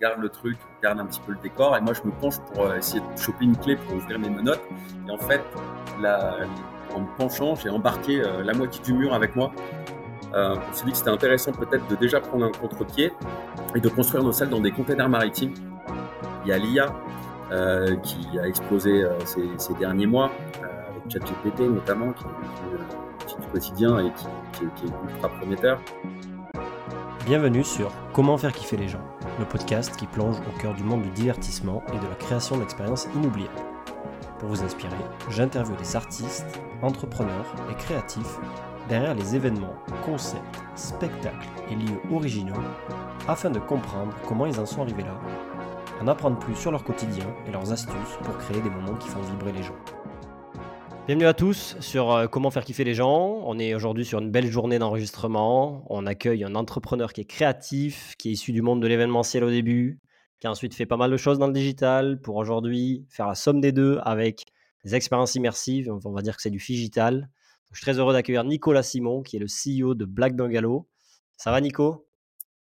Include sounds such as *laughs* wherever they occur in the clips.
garde le truc, garde un petit peu le décor, et moi je me penche pour essayer de choper une clé pour ouvrir mes menottes. Et en fait, en me penchant, j'ai embarqué la moitié du mur avec moi. on s'est dit que c'était intéressant peut-être de déjà prendre un contre-pied et de construire nos salles dans des containers maritimes. Il y a l'IA qui a explosé ces, derniers mois, avec ChatGPT notamment, qui, du quotidien et qui, est ultra prometteur. Bienvenue sur Comment faire kiffer les gens, le podcast qui plonge au cœur du monde du divertissement et de la création d'expériences inoubliables. Pour vous inspirer, j'interviewe des artistes, entrepreneurs et créatifs derrière les événements, concepts, spectacles et lieux originaux afin de comprendre comment ils en sont arrivés là, en apprendre plus sur leur quotidien et leurs astuces pour créer des moments qui font vibrer les gens. Bienvenue à tous sur euh, Comment faire kiffer les gens. On est aujourd'hui sur une belle journée d'enregistrement. On accueille un entrepreneur qui est créatif, qui est issu du monde de l'événementiel au début, qui a ensuite fait pas mal de choses dans le digital pour aujourd'hui faire la somme des deux avec des expériences immersives. On va dire que c'est du digital. Je suis très heureux d'accueillir Nicolas Simon, qui est le CEO de Black Bungalow. Ça va, Nico?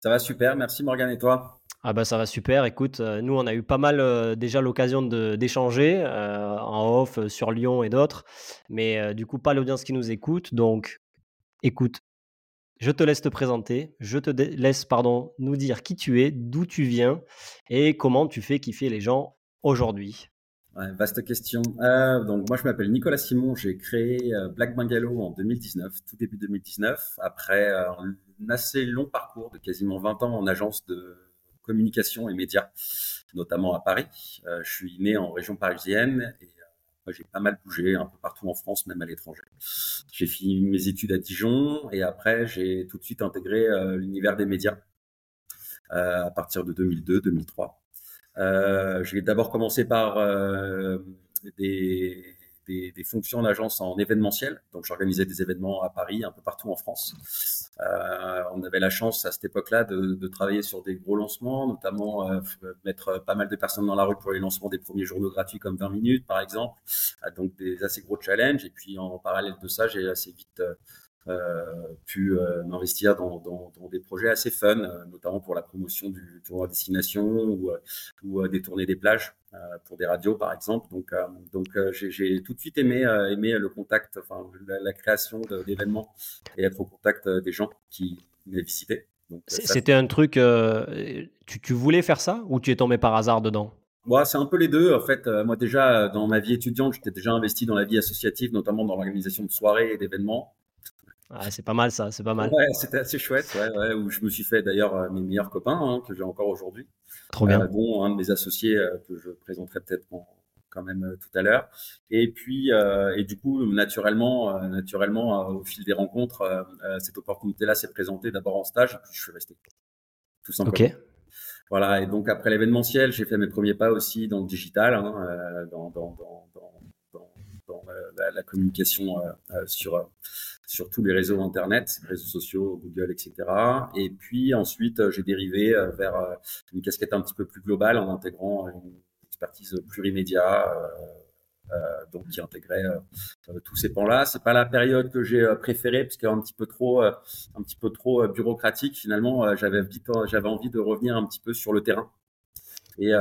Ça va super. Merci, Morgan. Et toi? Ah bah ça va super. Écoute, euh, nous on a eu pas mal euh, déjà l'occasion d'échanger euh, en off sur Lyon et d'autres, mais du coup pas l'audience qui nous écoute. Donc écoute, je te laisse te présenter, je te laisse pardon nous dire qui tu es, d'où tu viens et comment tu fais kiffer les gens aujourd'hui. vaste question. donc moi je m'appelle Nicolas Simon, j'ai créé Black Bungalow en 2019, tout début 2019, après un assez long parcours de quasiment 20 ans en agence de communication et médias, notamment à Paris. Euh, je suis né en région parisienne et euh, j'ai pas mal bougé un peu partout en France, même à l'étranger. J'ai fini mes études à Dijon et après j'ai tout de suite intégré euh, l'univers des médias à partir de 2002-2003. j'ai d'abord commencé par des des, fonctions d'agence en événementiel. Donc, j'organisais des événements à Paris, un peu partout en France. Euh, on avait la chance à cette époque-là de, travailler sur des gros lancements, notamment euh, mettre pas mal de personnes dans la rue pour les lancements des premiers journaux gratuits comme 20 minutes, par exemple. Euh, donc, des assez gros challenges. Et puis, en parallèle de ça, j'ai assez vite pu m'investir dans, des projets assez fun, notamment pour la promotion du tour à destination ou, ou des tournées des plages. Euh, pour des radios par exemple. Donc, euh, donc euh, j'ai tout de suite aimé, aimé le contact, enfin la, création d'événements et être au contact des gens qui m'avaient visité. C'était un truc, tu, tu, voulais faire ça ou tu es tombé par hasard dedans? Ouais, c'est un peu les deux. En fait, moi déjà, dans ma vie étudiante, j'étais déjà investi dans la vie associative, notamment dans l'organisation de soirées et d'événements. Ah, c'est pas mal ça, c'est pas mal. Ouais, c'était assez chouette, ouais, ouais, où je me suis fait d'ailleurs mes meilleurs copains hein, que j'ai encore aujourd'hui. Trop bien. Euh, dont un de mes associés euh, que je présenterai peut-être quand même euh, tout à l'heure. Et puis, et du coup, naturellement, naturellement, au fil des rencontres, cette opportunité-là s'est présentée d'abord en stage, et puis je suis resté. Tout simplement. Ok. Voilà. Et donc après l'événementiel, j'ai fait mes premiers pas aussi dans le digital, hein, dans, dans, dans, dans la, la, communication sur sur tous les réseaux internet, réseaux sociaux, Google, etc. Et puis ensuite, j'ai dérivé euh, vers euh, une casquette un petit peu plus globale en intégrant une expertise plurimédia. Euh, donc qui intégrait tous ces pans-là. C'est pas la période que j'ai préférée parce qu'un petit peu trop, un petit peu trop bureaucratique. Finalement, j'avais j'avais envie de revenir un petit peu sur le terrain. Et, et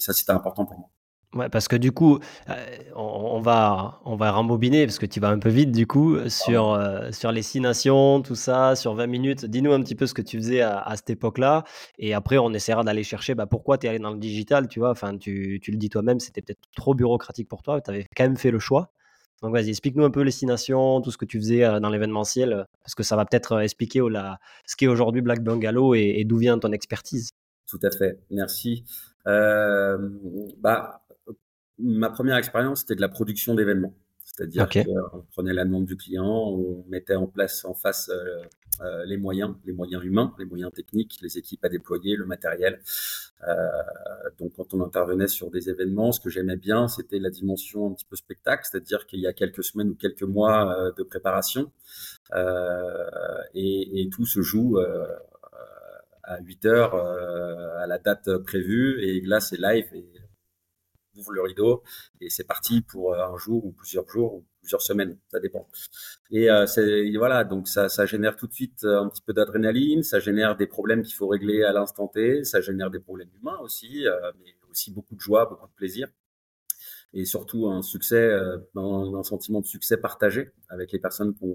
ça, c'était important pour moi. Ouais, parce que du coup, euh, on, va, on va rembobiner, parce que tu vas un peu vite du coup, sur, euh, sur les six nations, tout ça, sur 20 minutes. Dis-nous un petit peu ce que tu faisais à, cette époque-là. Et après, on essaiera d'aller chercher bah, pourquoi tu es allé dans le digital, tu vois. Enfin, tu, tu le dis toi-même, c'était peut-être trop bureaucratique pour toi. Tu avais quand même fait le choix. Donc vas-y, explique-nous un peu les six nations, tout ce que tu faisais euh, dans l'événementiel, parce que ça va peut-être expliquer la, ce qu'est aujourd'hui Black Bungalow et, et d'où vient ton expertise. Tout à fait, merci. Euh, bah, ma première expérience, c'était de la production d'événements. C'est-à-dire qu'on prenait la demande du client, on mettait en place en face euh, euh, les moyens, les moyens humains, les moyens techniques, les équipes à déployer, le matériel. Euh, donc quand on intervenait sur des événements, ce que j'aimais bien, c'était la dimension un petit peu spectacle, c'est-à-dire qu'il y a quelques semaines ou quelques mois de préparation et, et, tout se joue à 8 heures à la date prévue et là c'est live et ouvre le rideau et c'est parti pour un jour ou plusieurs jours ou plusieurs semaines, ça dépend. Et c'est voilà, donc ça, génère tout de suite un petit peu d'adrénaline, ça génère des problèmes qu'il faut régler à l'instant T, ça génère des problèmes humains aussi, mais aussi beaucoup de joie, beaucoup de plaisir et surtout un succès, euh, un, sentiment de succès partagé avec les personnes qui,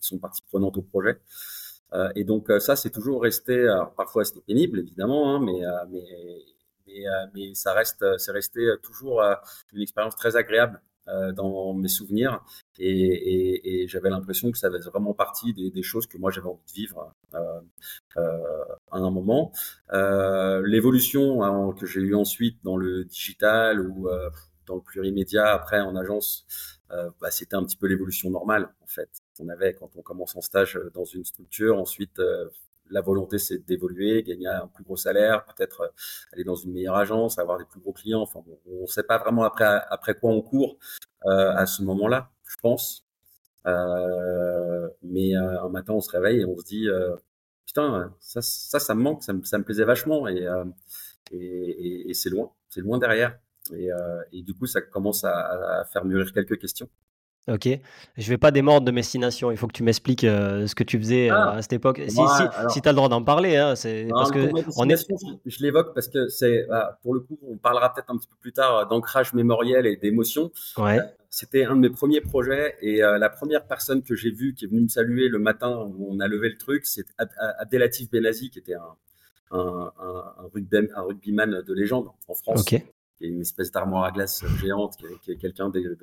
sont parties prenantes au projet. Euh, et donc euh, ça, c'est toujours resté. Alors, parfois, c'était pénible, évidemment, hein, mais, mais, mais, ça reste, c'est resté toujours une expérience très agréable dans mes souvenirs. Et, j'avais l'impression que ça faisait vraiment partie des, choses que moi j'avais envie de vivre euh, à un moment. L'évolution hein, que j'ai eue ensuite dans le digital ou dans le plurimédia, après en agence, euh, bah, c'était un petit peu l'évolution normale en fait. On avait quand on commence en stage euh, dans une structure, ensuite euh, la volonté c'est d'évoluer, gagner un plus gros salaire, peut-être aller dans une meilleure agence, avoir des plus gros clients. Enfin, on ne sait pas vraiment après quoi on court à ce moment-là, je pense. mais un matin on se réveille et on se dit putain ça ça me manque, ça me, plaisait vachement et c'est loin, c'est loin derrière. Et, euh, du coup, ça commence à, faire mûrir quelques questions. Ok, je vais pas démordre de destination. Il faut que tu m'expliques euh, ce que tu faisais euh, ah, à cette époque. Si, si, tu as le droit d'en parler, hein, c'est parce que on est... je, l'évoque parce que c'est bah, pour le coup, on parlera peut-être un petit peu plus tard d'ancrage mémoriel et d'émotion. Ouais. C'était un de mes premiers projets et la première personne que j'ai vue qui est venue me saluer le matin où on a levé le truc, c'est Abdelatif Benazi qui était un, un, un, un, rugbyman de légende en France. Ok qui est une espèce d'armoire à glace géante, qui est, quelqu'un de,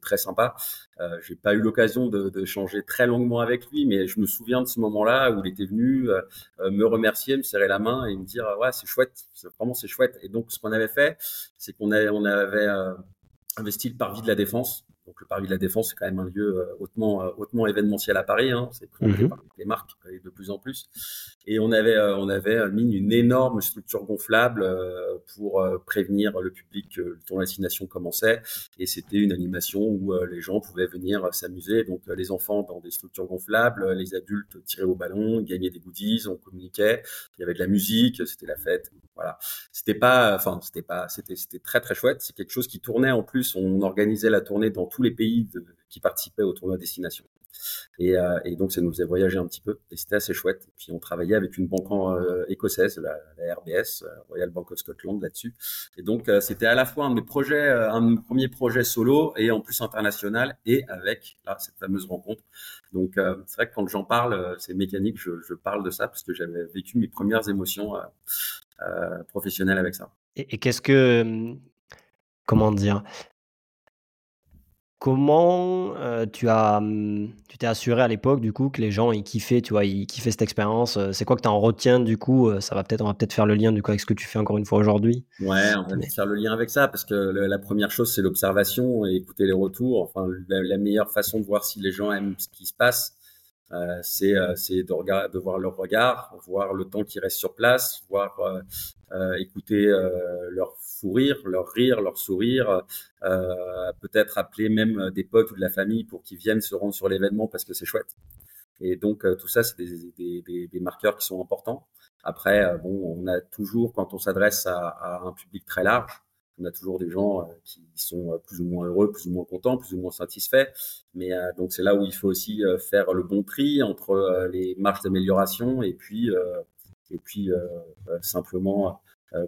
très sympa. Euh, j'ai pas eu l'occasion de, changer très longuement avec lui, mais je me souviens de ce moment-là où il était venu euh, euh, me remercier, me serrer la main et me dire ouais c'est chouette, vraiment c'est chouette. Et donc ce qu'on avait fait, c'est qu'on avait, on avait euh, investi le parvis de la défense donc le Parvis de la Défense, c'est quand même un lieu euh, hautement, euh, hautement événementiel à Paris. Hein. C'est présenté mhm. par les marques et de plus en plus. Et on avait, euh, on avait mis une énorme structure gonflable pour prévenir le public que le tournoi destination commençait. Et c'était une animation où les gens pouvaient venir s'amuser. Donc les enfants dans des structures gonflables, les adultes tiraient au ballon, gagnaient des goodies, on communiquait. Il y avait de la musique, c'était la fête. Voilà. C'était pas, enfin, c'était pas, c'était, c'était très très chouette. C'est quelque chose qui tournait en plus. On organisait la tournée dans tous les pays qui participaient au tournoi destination. Et, euh, et, donc ça nous faisait voyager un petit peu et c'était assez chouette. Et puis on travaillait avec une banque euh, écossaise, la, RBS, euh, Royal Bank of Scotland là-dessus. Et donc c'était à la fois un de mes projets, un de mes premiers projets solo et en plus international et avec cette fameuse rencontre. Donc c'est vrai que quand j'en parle, c'est mécanique, je, parle de ça parce que j'avais vécu mes premières émotions professionnelles avec ça. Et, et qu'est-ce que hum, comment dire Comment euh, tu as, mmh, tu t'es assuré à l'époque du coup que les gens ils kiffaient, tu vois, ils kiffaient cette expérience. Euh, c'est quoi que tu en retiens du coup euh, Ça va peut-être, on va peut-être faire le lien du coup avec ce que tu fais encore une fois aujourd'hui. Ouais, on va faire le lien avec ça parce que la première chose c'est l'observation et écouter les retours. Enfin, la, meilleure façon de voir si les gens aiment ce qui se passe, c'est c'est de, de voir leur regard, voir le temps qui reste sur place, voir écouter leur rire, leur rire, leur sourire, euh, peut-être appeler même des potes ou de la famille pour qu'ils viennent se rendre sur l'événement parce que c'est chouette. Et donc euh, tout ça, c'est des, des, marqueurs qui sont importants. Après, euh, bon, on a toujours, quand on s'adresse à, à, un public très large, on a toujours des gens qui sont plus ou moins heureux, plus ou moins contents, plus ou moins satisfaits. Mais donc c'est là où il faut aussi faire le bon tri entre les marges d'amélioration et puis et puis simplement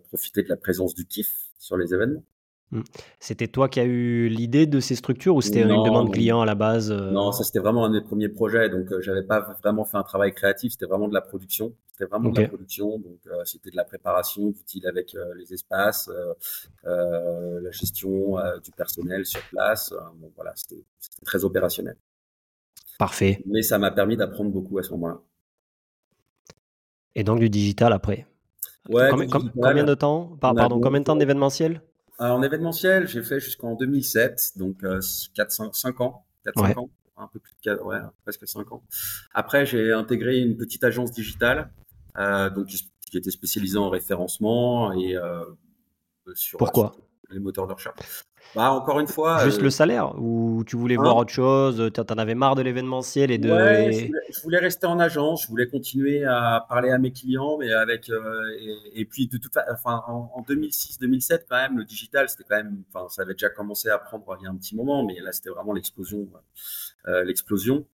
profiter de la présence du kiff sur les événements. Mmh. C'était toi qui as eu l'idée de ces structures ou c'était une demande client à la base euh? Non, ça c'était vraiment un des premiers projets, donc euh, j'avais pas vraiment fait un travail créatif, c'était vraiment de la production. C'était vraiment de la production, donc euh, c'était de la préparation d'outils avec les espaces, la gestion du personnel sur place. bon voilà, c'était très opérationnel. Parfait. Mais ça m'a permis d'apprendre beaucoup à ce moment-là. Et donc du digital après? Combien, de temps Pardon, combien de temps d'événementiel? En événementiel, j'ai fait jusqu'en 2007, donc 4, 5, ans. 4, 5 ans un peu plus de 4, ouais, presque 5 ans. Après, j'ai intégré une petite agence digitale, euh, donc qui était spécialisée en référencement et euh, sur. Pourquoi? les moteurs de recherche. Bah, encore une fois. Juste le salaire Ou tu voulais voir hein? autre chose Tu en avais marre de l'événementiel et de. je, voulais, rester en agence, je voulais continuer à parler à mes clients, mais avec. et, puis, de toute façon, enfin, en, 2006-2007, quand même, le digital, c'était quand même. Enfin, ça avait déjà commencé à prendre il y a un petit moment, mais là, c'était vraiment l'explosion. l'explosion.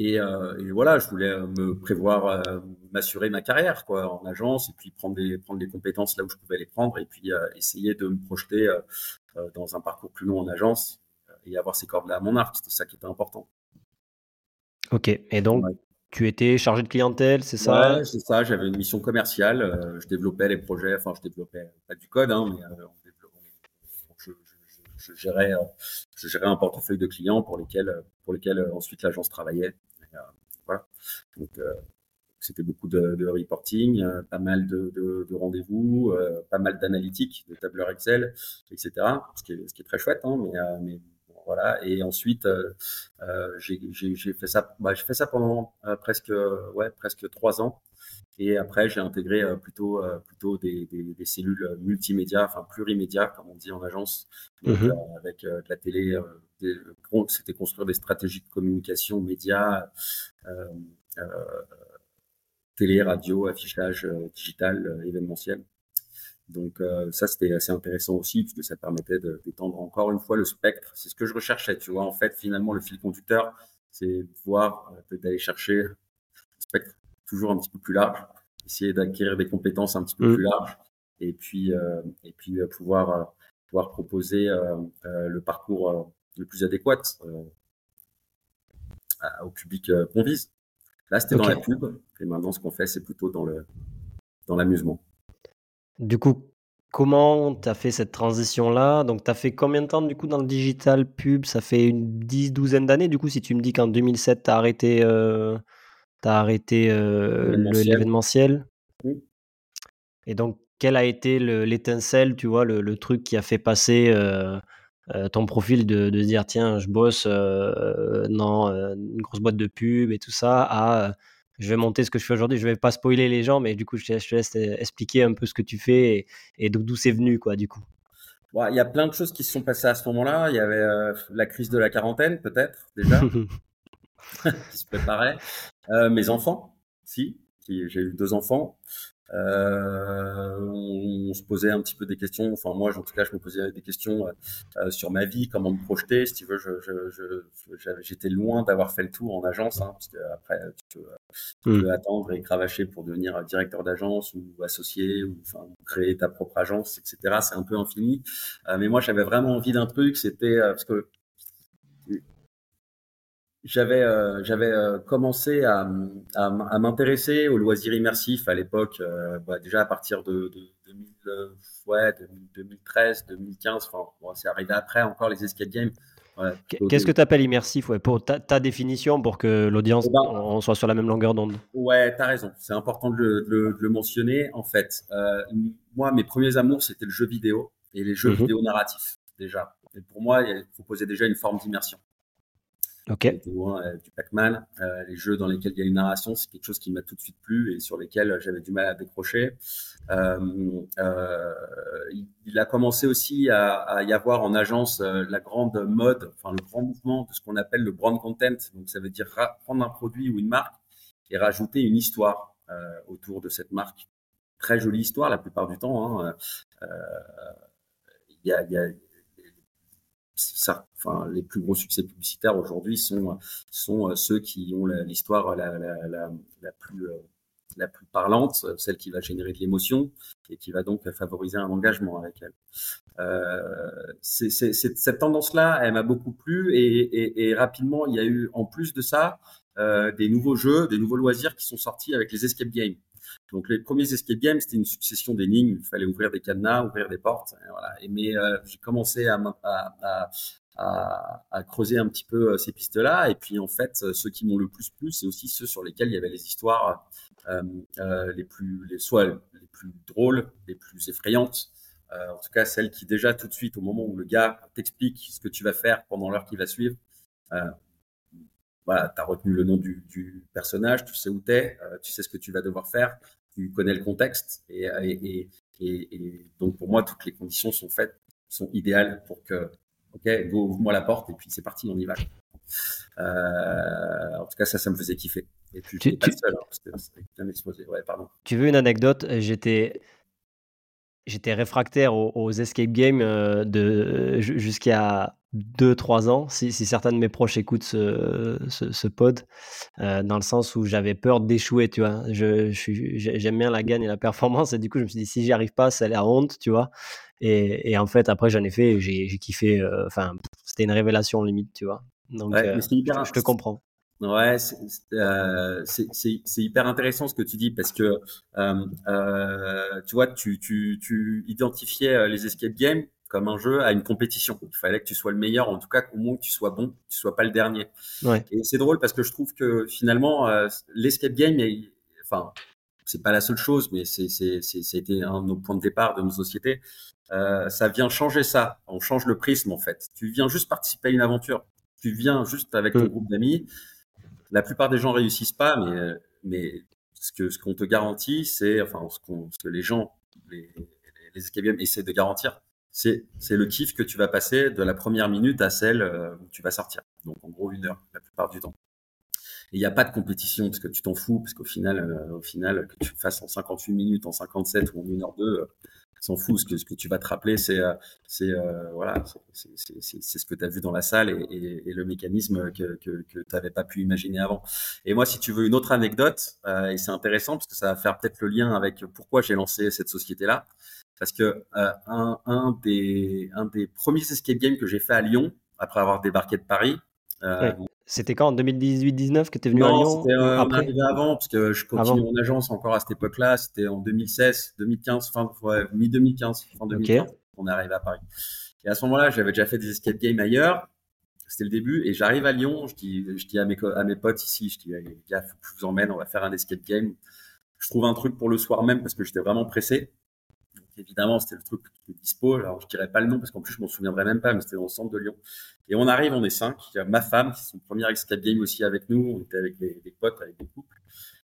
Euh, et, voilà, je voulais euh, me prévoir, euh, m'assurer ma carrière quoi, en agence et puis prendre des, prendre des compétences là où je pouvais les prendre et puis essayer de me projeter dans un parcours plus long en agence et avoir ces cordes-là à mon arc. C'était ça qui était important. Ok, et donc tu étais chargé de clientèle, c'est ça? Ouais, c'est ça, j'avais une mission commerciale, je développais les projets, enfin je développais pas du code, hein, mais je, je, gérais, je gérais un portefeuille de clients pour lesquels, pour lesquels ensuite l'agence travaillait. Voilà. Donc, euh, c'était beaucoup de, reporting, euh, pas mal de, rendez-vous, euh, pas mal d'analytiques, de tableurs Excel, etc. Ce qui est, ce qui est très chouette, hein, mais, mais voilà. Et ensuite, j'ai fait ça. Bah, j'ai fait ça pendant presque, ouais, presque trois ans. Et après, j'ai intégré plutôt, plutôt des, des, cellules multimédia, enfin plurimédia, comme on dit en agence, mmh avec de la télé, c'était construire des stratégies de communication médias, euh, euh, télé, radio, affichage euh, digital, événementiel. Donc ça, c'était assez intéressant aussi, puisque ça permettait d'étendre encore une fois le spectre. C'est ce que je recherchais, tu vois. En fait, finalement, le fil conducteur, c'est voir, d'aller chercher un spectre toujours un petit peu plus large, essayer d'acquérir des compétences un petit peu mmh. plus larges, et puis, et puis pouvoir, pouvoir proposer le parcours le plus adéquate euh, au public euh, qu'on vise. Là, c'était dans la pub, et maintenant, ce qu'on fait, c'est plutôt dans le dans l'amusement. Du coup, comment tu as fait cette transition-là? Donc, tu as fait combien de temps, du coup, dans le digital pub? Ça fait une dix, douzaine d'années, du coup, si tu me dis qu'en 2007, tu as arrêté, euh, as arrêté l'événementiel. Et donc, quel a été l'étincelle, tu vois, le, truc qui a fait passer euh, ton profil de, de, dire tiens je bosse euh, dans euh, une grosse boîte de pub et tout ça à je vais monter ce que je fais aujourd'hui. Je vais pas spoiler les gens mais du coup je te, laisse expliquer un peu ce que tu fais et, et d'où c'est venu quoi du coup. Il y a plein de choses qui se sont passées à ce moment-là. Il y avait la crise de la quarantaine peut-être déjà *laughs* qui se préparait. Mes enfants si j'ai eu deux enfants euh, on, se posait un petit peu des questions. Enfin, moi, en tout cas, je me posais des questions euh, sur ma vie, comment me projeter. Si tu veux, j'étais loin d'avoir fait le tour en agence, hein, parce que après, tu peux, hmm. attendre et cravacher pour devenir directeur d'agence ou associé ou enfin créer ta propre agence, etc. C'est un peu infini. Euh, mais moi, j'avais vraiment envie d'un truc. C'était parce que j'avais euh, j'avais euh, commencé à, à, m'intéresser aux loisirs immersifs à l'époque, euh, bah, déjà à partir de, de, 2000, ouais, 2013, 2015. Enfin, bon, c'est arrivé après encore les escape games. Qu'est-ce que tu appelles immersif ouais, Pour ta, ta, définition, pour que l'audience eh ben, on soit sur la même longueur d'onde? Ouais, tu as raison. C'est important de le, de, le, mentionner. En fait, moi, mes premiers amours, c'était le jeu vidéo et les jeux mhm. vidéo narratifs, déjà. Et pour moi, il proposait déjà une forme d'immersion. Ok. Euh, du Pac-Man, euh, les jeux dans lesquels il y a une narration, c'est quelque chose qui m'a tout de suite plu et sur lesquels j'avais du mal à décrocher. Euh, euh il, a commencé aussi à, à y avoir en agence euh, la grande mode, enfin le grand mouvement de ce qu'on appelle le brand content. Donc ça veut dire prendre un produit ou une marque et rajouter une histoire autour de cette marque. Très jolie histoire la plupart du temps. Hein. Il y a, y a ça, les plus gros succès publicitaires aujourd'hui sont, euh, ceux qui ont l'histoire euh, la plus parlante, celle qui va générer de l'émotion et qui va donc favoriser un engagement avec elle. Euh, cette tendance-là, elle m'a beaucoup plu et, rapidement, il y a eu en plus de ça des nouveaux jeux, des nouveaux loisirs qui sont sortis avec les escape games. Donc les premiers escape games, c'était une succession d'énigmes. Il fallait ouvrir des cadenas, ouvrir des portes. Mais j'ai commencé à, à, creuser un petit peu euh, ces pistes-là. Et puis en fait, euh, ceux qui m'ont le plus plu, c'est aussi ceux sur lesquels il y avait les histoires euh, euh, les plus, les, soit les plus drôles, les plus effrayantes. Euh, en tout cas, celles qui déjà tout de suite, au moment où le gars t'explique ce que tu vas faire pendant l'heure qui va suivre, voilà, tu as retenu le nom du, du, personnage, tu sais où tu es, euh, tu sais ce que tu vas devoir faire, tu connais le contexte. Et, et, et, et, donc, pour moi, toutes les conditions sont faites sont idéales pour que, ok, go, ouvre-moi la porte et puis c'est parti, on y va. Euh, en tout cas, ça, ça me faisait kiffer. Et puis, tu, pas seul, hein, bien exposé. Ouais, pardon. Tu veux une anecdote? J'étais j'étais réfractaire aux, escape games euh, de jusqu'à 2-3 ans, si, certains de mes proches écoutent ce, ce, pod, euh, dans le sens où j'avais peur d'échouer, tu vois. Je, j'aime bien la gagne et la *laughs* performance, et du coup, je me suis dit, si j'y arrive pas, c'est la honte, tu vois. Et, en fait, après, j'en ai fait, j'ai, kiffé, euh, enfin, c'était une révélation limite, tu vois. Donc, je te comprends. Ouais, euh, c'est hyper intéressant ce que tu dis parce que euh, euh, tu vois, tu, tu, tu identifiais les escape games comme un jeu à une compétition. Il fallait que tu sois le meilleur, en tout cas au moins que tu sois bon, que tu sois pas le dernier. Ouais. Et c'est drôle parce que je trouve que finalement l'escape game, est, enfin, c'est pas la seule chose, mais c'est c'était un de nos points de départ de nos sociétés. ça vient changer ça. On change le prisme en fait. Tu viens juste participer à une aventure. Tu viens juste avec ton mmh. groupe d'amis la plupart des gens réussissent pas, mais, mais ce que ce qu'on te garantit, c'est enfin ce, ce, que les gens, les, les essaient de garantir, c'est c'est le kiff que tu vas passer de la première minute à celle euh, où tu vas sortir. Donc en gros une heure la plupart du temps. Il n'y a pas de compétition parce que tu t'en fous, parce qu'au final, euh, au final, que tu fasses en 58 minutes, en 57 ou en 1 heure 2, s'en fout. Ce que, tu vas te rappeler, c'est euh, c'est euh, voilà, c'est ce que tu as vu dans la salle et, le mécanisme que, que, tu n'avais pas pu imaginer avant. Et moi, si tu veux une autre anecdote, euh, et c'est intéressant parce que ça va faire peut-être le lien avec pourquoi j'ai lancé cette société-là, parce que un, un, des, un des premiers escape games que j'ai fait à Lyon, après avoir débarqué de Paris, c'était quand en 2018-19 que tu es venu à Lyon C'était euh, après avant, parce que je continue mon agence encore à cette époque-là. C'était en 2016, 2015, fin ouais, mi-2015, fin 2015, on est arrivé à Paris. Et à ce moment-là, j'avais déjà fait des escape games ailleurs. C'était le début. Et j'arrive à Lyon, je dis, je dis à, mes, à mes potes ici, je dis, les gars, faut que je vous emmène, on va faire un escape game. Je trouve un truc pour le soir même parce que j'étais vraiment pressé évidemment, c'était le truc qui était dispo. Alors, je dirais pas le nom parce qu'en plus, je m'en souviendrai même pas, mais c'était dans le centre de Lyon. Et on arrive, on est cinq. Il y a ma femme, qui est son premier escape game aussi avec nous. On était avec des, potes, avec des couples.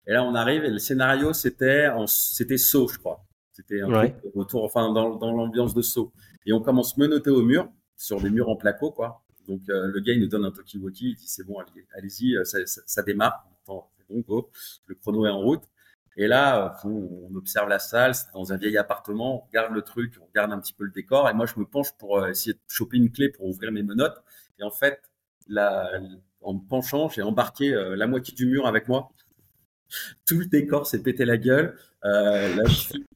Et là, on arrive et le scénario, c'était, c'était saut, je crois. C'était un truc autour, enfin, dans, dans l'ambiance de saut. Et on commence menotter au mur, sur des murs en placo, quoi. Donc, euh, le gars, il nous donne un talkie-walkie. Il dit, c'est bon, allez-y, euh, ça, ça, ça, démarre. c'est bon, go. Le chrono est en route. Et là, on observe la salle, c'est dans un vieil appartement, on regarde le truc, on regarde un petit peu le décor, et moi je me penche pour euh, essayer de choper une clé pour ouvrir mes menottes. Et en fait, là, en me penchant, j'ai embarqué euh, la moitié du mur avec moi tout le décor s'est pété la gueule. Euh, là,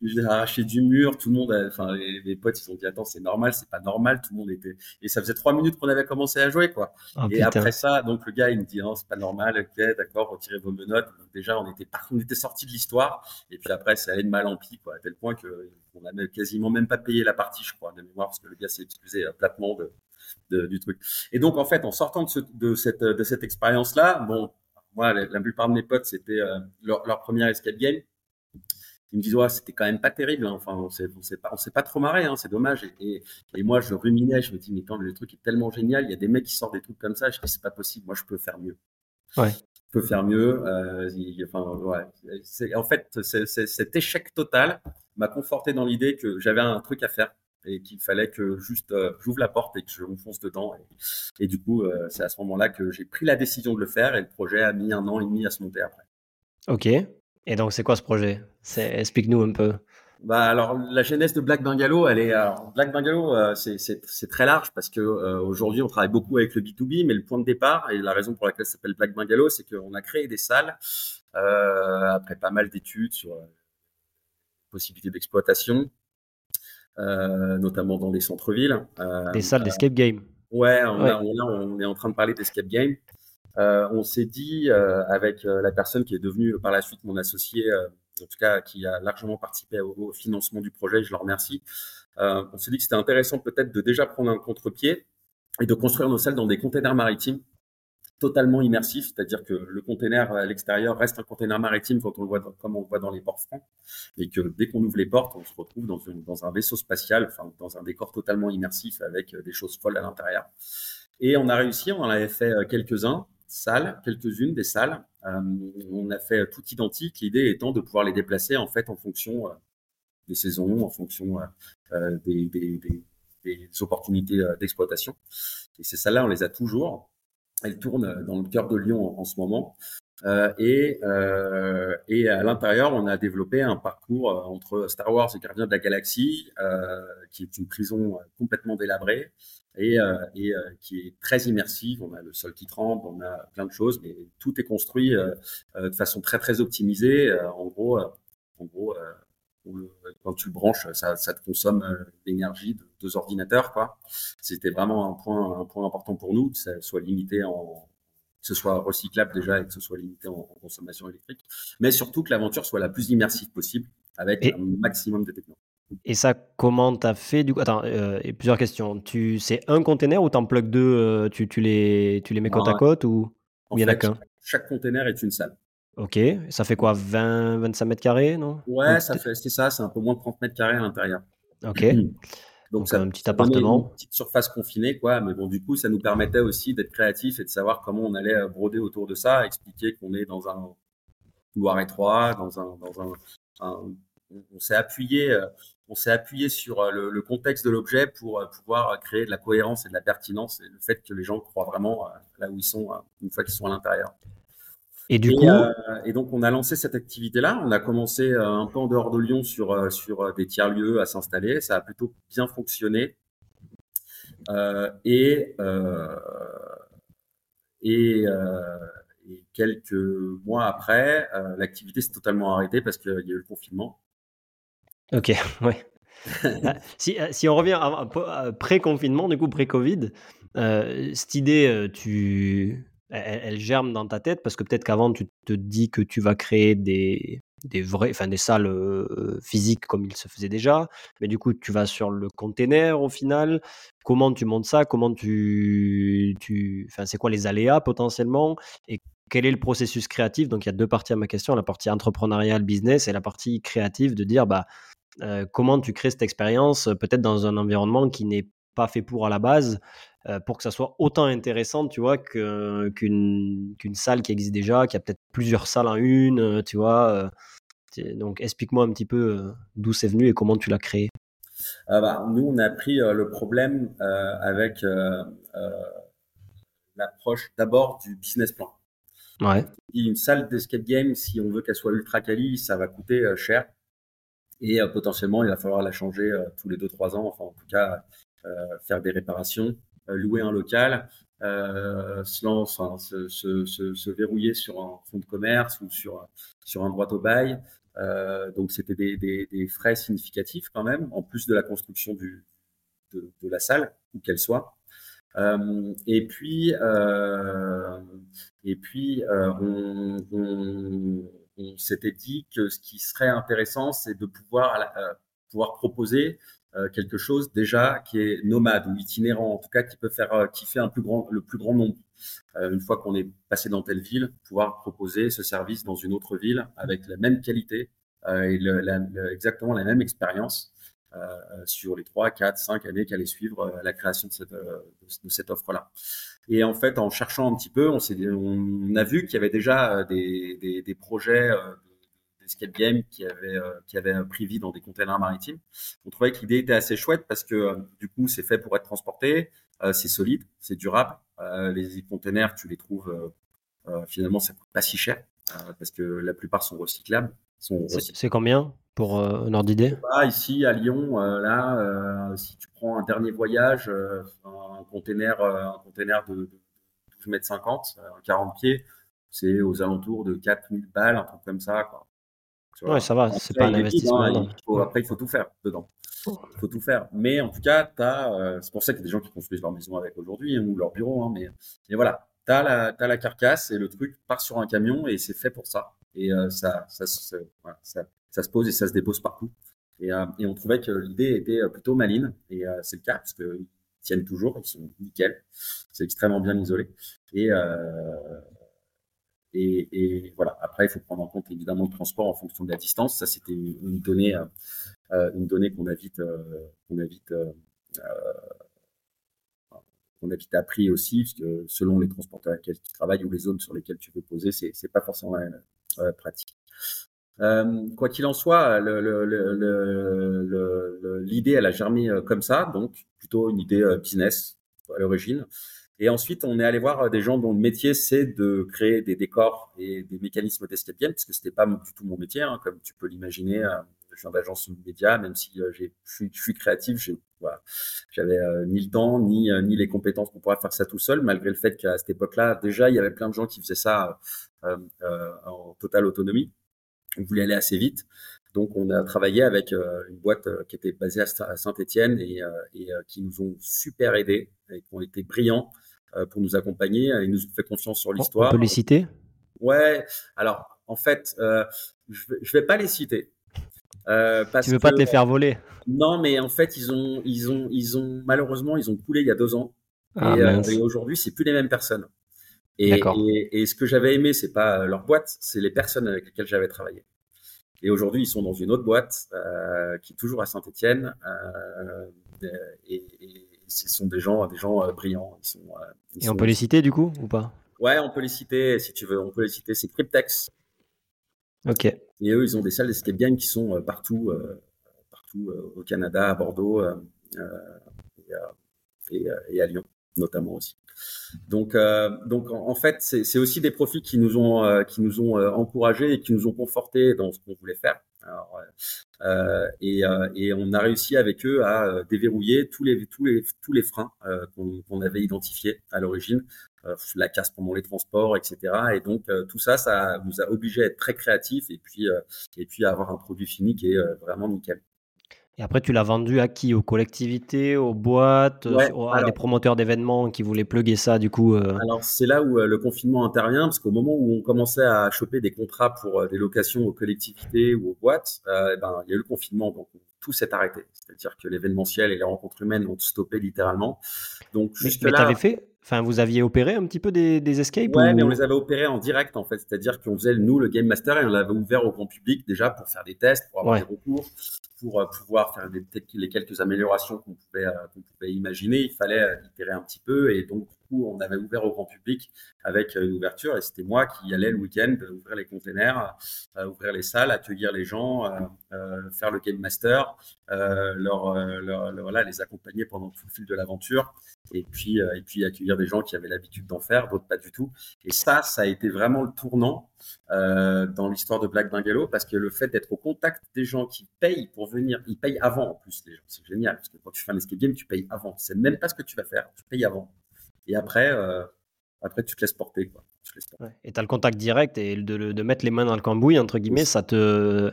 j'ai arraché du mur. Tout le monde, enfin, les, potes, ils ont dit attends, c'est normal, c'est pas normal. Tout le monde était. Et ça faisait trois minutes qu'on avait commencé à jouer, quoi. Oh, et après ça, donc le gars, il me dit non, c'est pas normal. Ok, d'accord, retirez vos menottes. déjà, on était, on était sorti de l'histoire. Et puis après, ça allait de mal en pis, quoi, à tel point que on a quasiment même pas payé la partie, je crois, de mémoire, parce que le gars s'est excusé euh, platement de, du truc. Et donc, en fait, en sortant de, de cette, de cette expérience-là, bon, moi, la, plupart de mes potes, c'était euh, leur, leur première escape game. Ils me disent, ouais, c'était quand même pas terrible. Hein. Enfin, on s'est, on s'est pas, on s'est pas trop marré. Hein, c'est dommage. Et, et, moi, je ruminais. Je me dis, mais quand le truc est tellement génial, il y a des mecs qui sortent des trucs comme ça. Je dis, c'est pas possible. Moi, je peux faire mieux. Ouais. Je peux faire mieux. Euh, enfin, ouais. C'est, en fait, c'est, cet échec total m'a conforté dans l'idée que j'avais un truc à faire et qu'il fallait que juste euh, j'ouvre la porte et que je fonce dedans. Et, du coup, euh, c'est à ce moment-là que j'ai pris la décision de le faire et le projet a mis un an et demi à se monter après. Ok. Et donc, c'est quoi ce projet? Explique-nous un peu. Bah alors la genèse de Black Bungalow, elle est alors, Black Bungalow, euh, c'est très large parce que aujourd'hui on travaille beaucoup avec le B2B, mais le point de départ et la raison pour laquelle ça s'appelle Black Bungalow, c'est qu'on a créé des salles après pas mal d'études sur possibilités d'exploitation, euh, notamment dans les centres-villes. Euh, des salles d'escape game. Ouais, on, on, est en train de parler d'escape game. Euh, on s'est dit avec la personne qui est devenue par la suite mon associé, en tout cas qui a largement participé au, financement du projet, je le remercie. on s'est dit que c'était intéressant peut-être de déjà prendre un contre-pied et de construire nos salles dans des containers maritimes totalement immersif, c'est-à-dire que le container à l'extérieur reste un container maritime quand on le voit comme on le voit dans les ports francs, et que dès qu'on ouvre les portes, on se retrouve dans, un vaisseau spatial, dans un décor totalement immersif avec euh, des choses folles à l'intérieur. Et on a réussi, on en avait fait euh, quelques-uns, salles, quelques-unes des salles. Euh, on a fait tout identique, l'idée étant de pouvoir les déplacer en fait en fonction des saisons, en fonction des, des, opportunités d'exploitation. Et ces salles-là, on les a toujours. Elles tournent dans le cœur de Lyon en, ce moment. Euh, et, euh, à l'intérieur, on a développé un parcours entre Star Wars et Gardiens de la Galaxie, euh, qui est une prison complètement délabrée et, et qui est très immersive. On a le sol qui tremble, on a plein de choses, mais tout est construit de façon très très optimisée. en gros, en gros, quand tu le branches, ça, ça te consomme l'énergie de deux ordinateurs. Quoi. C'était vraiment un point, un point important pour nous, que ça soit limité en, que ce soit recyclable déjà et que ce soit limité en, consommation électrique, mais surtout que l'aventure soit la plus immersive possible avec un maximum de technologies. Et ça, comment tu as fait du coup Attends, euh, plusieurs questions. Tu, c'est un container ou tu en plugs deux euh, tu, tu, les, tu les mets côte à côte ou il y en a qu'un? Chaque container est une salle. Ok, ça fait quoi 20, 25 mètres carrés, non? Ouais, ça fait, c'est ça, c'est un peu moins de 30 mètres carrés à l'intérieur. Ok. *clears throat* Donc, c'est un petit appartement. Une petite surface confinée, quoi. Mais bon, du coup, ça nous permettait aussi d'être créatifs et de savoir comment on allait euh, broder autour de ça, expliquer qu'on est dans un couloir étroit, dans un, dans un, on s'est appuyé, euh, on s'est appuyé sur euh, le, contexte de l'objet pour pouvoir créer de la cohérence et de la pertinence et le fait que les gens croient vraiment là où ils sont une fois qu'ils sont à l'intérieur. Et du coup, euh, et donc on a lancé cette activité-là. On a commencé euh, un peu en dehors de Lyon sur euh, sur des tiers lieux à s'installer. Ça a plutôt bien fonctionné. et et, et, quelques mois après, l'activité s'est totalement arrêtée parce qu'il y a eu le confinement. Ok, *laughs* ouais. Ah, si, si, on revient pré-confinement, du coup pré-Covid, cette idée, tu elle, germe dans ta tête parce que peut-être qu'avant tu te dis que tu vas créer des, des vrais, enfin des salles euh, physiques comme il se faisait déjà, mais du coup tu vas sur le container au final. Comment tu montes ça? Comment tu, tu, enfin c'est quoi les aléas potentiellement? Et quel est le processus créatif? Donc il y a deux parties à ma question, la partie entrepreneuriale business et la partie créative de dire bah euh, comment tu crées cette expérience peut-être dans un environnement qui n'est pas fait pour à la base euh, pour que ça soit autant intéressant, tu vois, qu'une salle qui existe déjà, qui a peut-être plusieurs salles en une, tu vois. Donc, explique-moi un petit peu d'où c'est venu et comment tu l'as créé. Ah bah, nous, on a pris le problème avec l'approche d'abord du business plan. Ouais. Une salle d'escape game, si on veut qu'elle soit ultra quali, ça va coûter cher. Et potentiellement, il va falloir la changer tous les 2-3 ans, enfin en tout cas faire des réparations. Euh, louer un local, euh, se, lance, se, se, verrouiller sur un fonds de commerce ou sur, un droit au bail. Euh, donc c'était des, frais significatifs quand même, en plus de la construction de, la salle, où qu'elle soit. Euh, et puis, euh, et puis euh, on, on s'était dit que ce qui serait intéressant, c'est de pouvoir, pouvoir proposer euh, quelque chose déjà qui est nomade ou itinérant, en tout cas qui peut faire, euh, qui fait un plus grand, le plus grand nombre. Euh, une fois qu'on est passé dans telle ville, pouvoir proposer ce service dans une autre ville avec la même qualité et le, la, exactement la même expérience sur les 3, 4, 5 années qui allaient suivre la création de cette, de cette offre-là. Et en fait, en cherchant un petit peu, on, on a vu qu'il y avait déjà des, des, des projets escape game qui avait, euh, qui pris vie dans des containers maritimes. On trouvait que l'idée était assez chouette parce que euh, du coup, c'est fait pour être transporté, euh, c'est solide, c'est durable. les containers, tu les trouves finalement, ça coûte pas si cher parce que la plupart sont recyclables. C'est combien? Pour un ordre d'idée? Ici à Lyon, là, si tu prends un dernier voyage, un container, un container de, 12 mètres 50, 40 pieds, c'est aux alentours de 4000 balles, un truc comme ça. Quoi. Ouais, ça va, c'est pas un investissement. Hein, après, il faut tout faire dedans. Il faut tout faire. Mais en tout cas, euh, c'est pour ça qu'il y a des gens qui construisent leur maison avec aujourd'hui hein, ou leur bureau. Hein, mais, mais voilà, tu as la, as la carcasse et le truc part sur un camion et c'est fait pour ça. Et euh, ça, ça, ça, ça, ça, se pose et ça se dépose partout. Et, euh, on trouvait que l'idée était plutôt maline. Et c'est le cas parce qu'ils tiennent toujours, ils sont nickel. C'est extrêmement bien isolé. Et, voilà. Après, il faut prendre en compte évidemment le transport en fonction de la distance. Ça, c'était une, donnée, euh, euh, une donnée qu'on a vite, euh, qu'on a vite, euh, aussi, parce que selon les transporteurs avec lesquels tu travailles ou les zones sur lesquelles tu veux poser, c'est, c'est pas forcément pratique. Quoi qu'il en soit, l'idée, elle a germé comme ça, donc plutôt une idée business à l'origine. Et ensuite, on est allé voir des gens dont le métier, c'est de créer des décors et des mécanismes d'escape game, parce que c'était pas du tout mon métier, hein, comme tu peux l'imaginer. Je suis en agence média, même si je suis créatif, j'ai voilà. J'avais euh, ni le temps, ni, euh, ni les compétences pour pouvoir faire ça tout seul, malgré le fait qu'à cette époque-là, déjà, il y avait plein de gens qui faisaient ça euh, en totale autonomie. On voulait aller assez vite. Donc, on a travaillé avec une boîte qui était basée à Saint-Etienne et, et qui nous ont super aidés et qui ont été brillants pour nous accompagner. Ils nous ont fait confiance sur l'histoire. On peut les citer? Ouais. Alors, en fait, je ne vais, pas les citer. Euh, parce tu veux pas te les faire voler? Non, mais en fait, ils ont, ils ont, ils ont malheureusement, ils ont coulé il y a deux ans. Ah, et, euh, et aujourd'hui, c'est plus les mêmes personnes. Et, et, et ce que j'avais aimé, c'est pas leur boîte, c'est les personnes avec lesquelles j'avais travaillé. Et aujourd'hui, ils sont dans une autre boîte euh, qui est toujours à Saint-Etienne. Euh, et, et, ce sont des gens, des gens euh, brillants. Ils sont, et on peut les citer du coup ou pas? Ouais, on peut les citer si tu veux. On peut les citer. C'est Cryptex. Ok. Et eux, ils ont des salles d'escape game qui sont euh, partout, euh, partout euh, au Canada, à Bordeaux et, et, à Lyon notamment aussi. Donc, donc en, fait, c'est aussi des profils qui nous ont, qui nous ont encouragés et qui nous ont confortés dans ce qu'on voulait faire. Euh, et, et, on a réussi avec eux à déverrouiller tous les tous les tous les freins qu'on avait identifiés à l'origine euh, la casse pendant les transports, etc. Et donc euh, tout ça, ça nous a obligé à être très créatifs et puis euh, et puis à avoir un produit fini qui est vraiment nickel. Et après, tu l'as vendu à qui? Aux collectivités, aux boîtes, à des promoteurs d'événements qui voulaient plugger ça, du coup Alors, c'est là où le confinement intervient, parce qu'au moment où on commençait à choper des contrats pour des locations aux collectivités ou aux boîtes, eh ben, il y a eu le confinement, donc tout s'est arrêté. C'est-à-dire que l'événementiel et les rencontres humaines ont stoppé littéralement. Donc, juste mais, mais là... fait Enfin, vous aviez opéré un petit peu des, des escapes Ouais, mais on les avait opérés en direct en fait. C'est-à-dire qu'on faisait nous le game master et on l'avait ouvert au grand public déjà pour faire des tests, pour avoir des recours, pour euh, pouvoir faire des, les quelques améliorations qu'on pouvait, euh, qu'on pouvait imaginer. Il fallait euh, itérer un petit peu et donc on avait ouvert au grand public avec une ouverture et c'était moi qui allais le week-end ouvrir les containers, ouvrir les salles, accueillir les gens, faire le game master, les accompagner pendant tout le fil de l'aventure et puis, et puis accueillir des gens qui avaient l'habitude d'en faire, d'autres pas du tout. Et ça, ça a été vraiment le tournant dans l'histoire de Black Bungalow parce que le fait d'être au contact des gens qui payent pour venir, ils payent avant en plus les gens, c'est génial parce que quand tu fais un escape game, tu payes avant. C'est même pas ce que tu vas faire, tu payes avant. Et après, euh, après, tu te laisses porter. Quoi. Et tu as le contact direct et de, de, mettre les mains dans le cambouis, entre guillemets, ça te,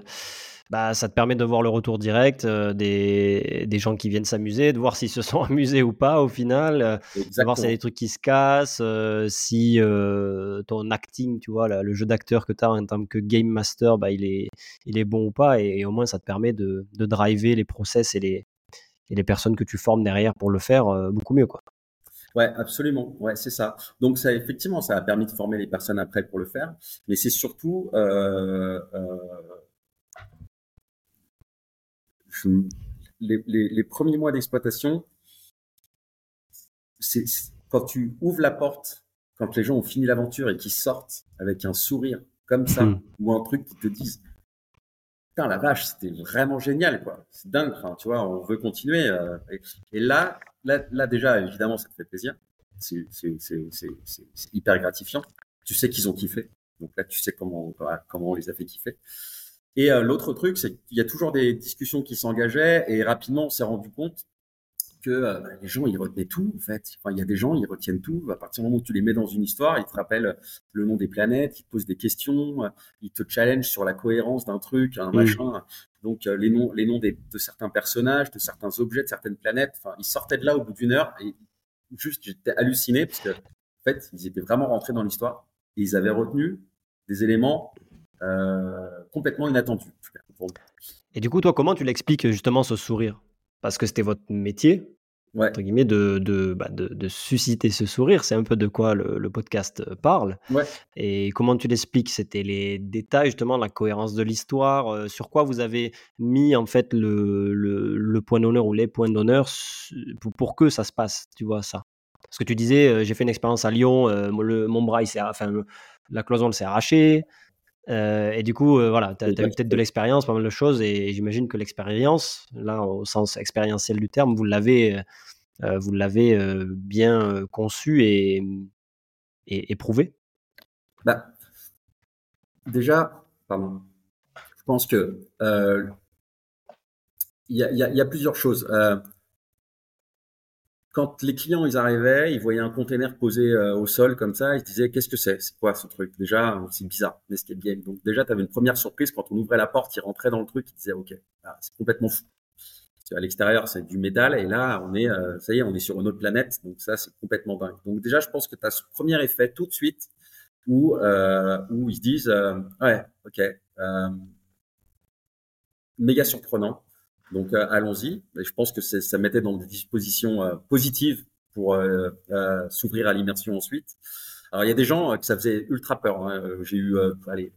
bah, ça te permet de voir le retour direct euh, des, des, gens qui viennent s'amuser, de voir s'ils se *laughs* sont amusés ou pas au final, euh, de voir s'il y a des trucs qui se cassent, si ton acting, tu vois, le jeu d'acteur que tu as en tant que game master, bah, il, est, il est bon ou pas. Et, et au moins, ça te permet de, de driver les process et les, et les personnes que tu formes derrière pour le faire beaucoup mieux. Quoi. Ouais, absolument. Ouais, c'est ça. Donc ça, effectivement, ça a permis de former les personnes après pour le faire, mais c'est surtout euh, euh, les, les, les, premiers mois d'exploitation. C'est quand tu ouvres la porte, quand les gens ont fini l'aventure et qu'ils sortent avec un sourire comme ça mmh. ou un truc qui te disent putain la vache c'était vraiment génial quoi c'est dingue enfin, tu vois on veut continuer euh, et, là là, déjà, évidemment, ça te fait plaisir. C'est hyper gratifiant. Tu sais qu'ils ont kiffé. Donc là, tu sais comment, comment on les a fait kiffer. Et euh, l'autre truc, c'est qu'il y a toujours des discussions qui s'engageaient et rapidement, on s'est rendu compte que euh, bah, les gens, ils retenaient tout, en fait. Enfin, il y a des gens, ils retiennent tout. À partir du moment où tu les mets dans une histoire, ils te rappellent le nom des planètes, ils te posent des questions, ils te challengent sur la cohérence d'un truc, un machin. Donc euh, les noms, les noms de certains personnages, de certains objets, de certaines planètes. Enfin, ils sortaient de là au bout d'une heure et juste j'étais halluciné parce que en fait, ils étaient vraiment rentrés dans l'histoire et ils avaient retenu des éléments euh, complètement inattendus. Et du coup, toi, comment tu l'expliques justement ce sourire? Parce que c'était votre métier, ouais. entre guillemets, de, de, bah, de, de, susciter ce sourire. C'est un peu de quoi le, le podcast euh, parle. Ouais. Et comment tu l'expliques? C'était les détails, justement, la cohérence de l'histoire. Euh, sur quoi vous avez mis, en fait, le, le, le point d'honneur ou les points d'honneur pour, pour, que ça se passe, tu vois, ça? Parce que tu disais, euh, j'ai fait une expérience à Lyon, le, mon bras, il enfin, la cloison, s'est arrachée. Et du coup, voilà, tu as, eu peut-être de l'expérience, pas mal de choses, et, j'imagine que l'expérience, là, au sens expérientiel du terme, vous l'avez, vous l'avez bien conçu et, et, prouvé? Bah, déjà, pardon, je pense que il y, y, a plusieurs choses quand les clients ils arrivaient, ils voyaient un container posé euh, au sol comme ça, ils se disaient qu'est-ce que c'est? C'est quoi ce truc? Déjà, c'est bizarre, l'escape game. Donc déjà, tu avais une première surprise quand on ouvrait la porte, ils rentraient dans le truc, ils disaient ok, ah, c'est complètement fou. À l'extérieur, c'est du métal et là, on est, euh, ça y est, on est sur une autre planète. Donc ça, c'est complètement dingue. Donc déjà, je pense que tu as ce premier effet tout de suite où euh, où ils se disent ouais, ok, méga surprenant donc euh, allons-y. Je pense que ça mettait dans des dispositions euh, positives pour euh, s'ouvrir à l'immersion ensuite. Alors il y a des gens que ça faisait ultra peur. Hein. J'ai eu, allez,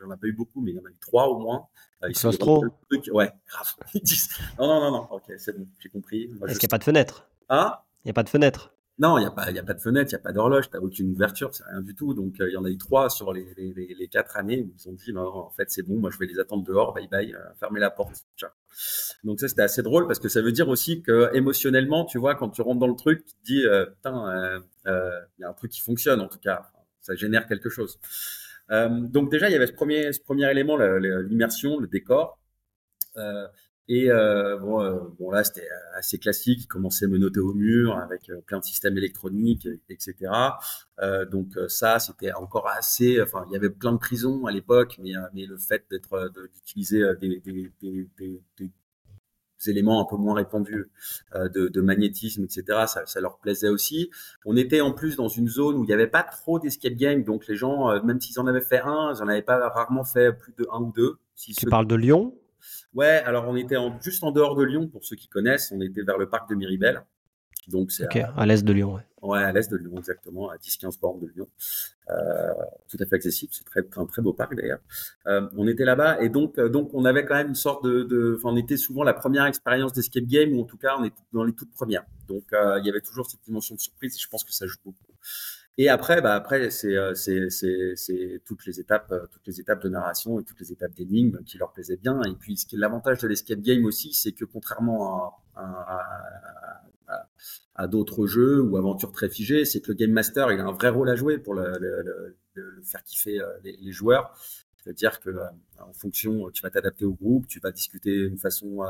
j'en ai pas eu beaucoup, mais il y en a eu trois au moins. Ils sont trop. Ouais, grave. *laughs* non, non, non, non. Ok, c'est bon, j'ai compris. Est-ce qu'il n'y a pas de fenêtre Ah Il n'y a pas de fenêtre. Non, il n'y a, pas, y a pas de fenêtre, il n'y a pas d'horloge, tu n'as aucune ouverture, c'est rien du tout. Donc, il y en a eu trois sur les, les, les, quatre années où ils ont dit, non, en fait, c'est bon, moi, je vais les attendre dehors, bye bye, fermez la porte. Donc ça, c'était assez drôle parce que ça veut dire aussi que émotionnellement, tu vois, quand tu rentres dans le truc, tu te dis, euh, putain, euh, euh, il y a un truc qui fonctionne en tout cas, ça génère quelque chose. donc déjà, il y avait ce premier, ce premier élément, l'immersion, le décor. Et bon, bon, là, c'était assez classique. Il commençait à me noter au mur avec plein de systèmes électroniques, etc. donc ça, c'était encore assez. Enfin, il y avait plein de prisons à l'époque, mais, mais le fait d'être d'utiliser des, des, des, des, éléments un peu moins répandus de, de, magnétisme, etc. Ça, ça, leur plaisait aussi. On était en plus dans une zone où il n'y avait pas trop d'escape game, donc les gens, même s'ils en avaient fait un, ils en avaient pas rarement fait plus de un ou deux. Si tu parles de Lyon? Ouais, alors on était en, juste en dehors de Lyon, pour ceux qui connaissent, on était vers le parc de Miribel. Donc c'est à, l'est de Lyon. Ouais, ouais à l'est de Lyon, exactement, à 10-15 bornes de Lyon. Euh, tout à fait accessible, c'est très, un très beau parc d'ailleurs. Euh, on était là-bas et donc, euh, donc on avait quand même une sorte de, de on était souvent la première expérience d'escape game ou en tout cas on était dans les toutes premières. Donc euh, il y avait toujours cette dimension de surprise et je pense que ça joue beaucoup. Et après, bah après, c'est euh, toutes les étapes, euh, toutes les étapes de narration et toutes les étapes d'énigmes qui leur plaisaient bien. Et puis, ce qui est l'avantage de l'escape game aussi, c'est que contrairement à, d'autres jeux ou aventures très figées, c'est que le game master, il a un vrai rôle à jouer pour le, faire kiffer euh, les, les joueurs. C'est-à-dire que en fonction, tu vas t'adapter au groupe, tu vas discuter d'une façon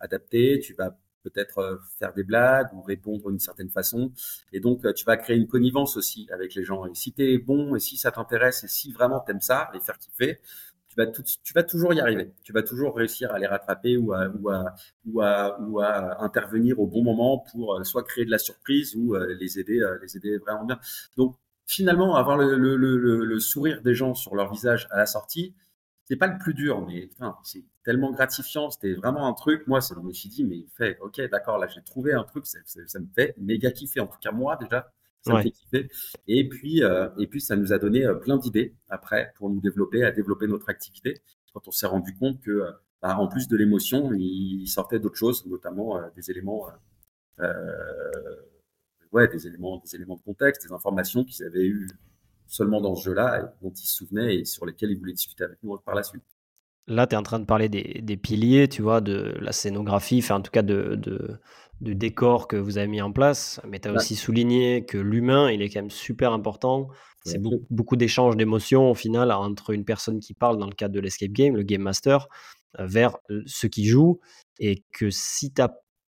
adaptée, tu vas peut-être euh, faire des blagues ou répondre d'une certaine façon. Et donc, euh, tu vas créer une connivence aussi avec les gens. Et si tu es bon et si ça t'intéresse et si vraiment tu aimes ça, les faire kiffer, tu vas, tout, tu vas toujours y arriver. Tu vas toujours réussir à les rattraper ou à, ou à, ou à, ou à intervenir au bon moment pour euh, soit créer de la surprise ou les aider, les aider vraiment bien. Donc, finalement, avoir le, le sourire des gens sur leur visage à la sortie, c'est pas le plus dur, mais c'est tellement gratifiant. C'était vraiment un truc. Moi, je me suis dit, mais fait, ok, d'accord, là, j'ai trouvé un truc, ça, me fait méga kiffer. En tout cas, moi, déjà, ça me fait kiffer. Et puis, euh, et puis, ça nous a donné euh, plein d'idées après pour nous développer, à développer notre activité. Quand on s'est rendu compte que, euh, bah, en plus de l'émotion, il sortait d'autres choses, notamment des éléments, ouais, des éléments, des éléments de contexte, des informations qu'ils avaient eu seulement dans ce jeu-là, dont ils se souvenaient et sur lesquels ils voulaient discuter avec nous par la suite. Là, tu es en train de parler des, piliers, tu vois, de la scénographie, enfin en tout cas de, de, décor que vous avez mis en place, mais tu as aussi souligné que l'humain, il est quand même super important. C'est beaucoup, d'échanges d'émotions au final entre une personne qui parle dans le cadre de l'escape game, le game master, euh, vers ceux qui jouent, et que si tu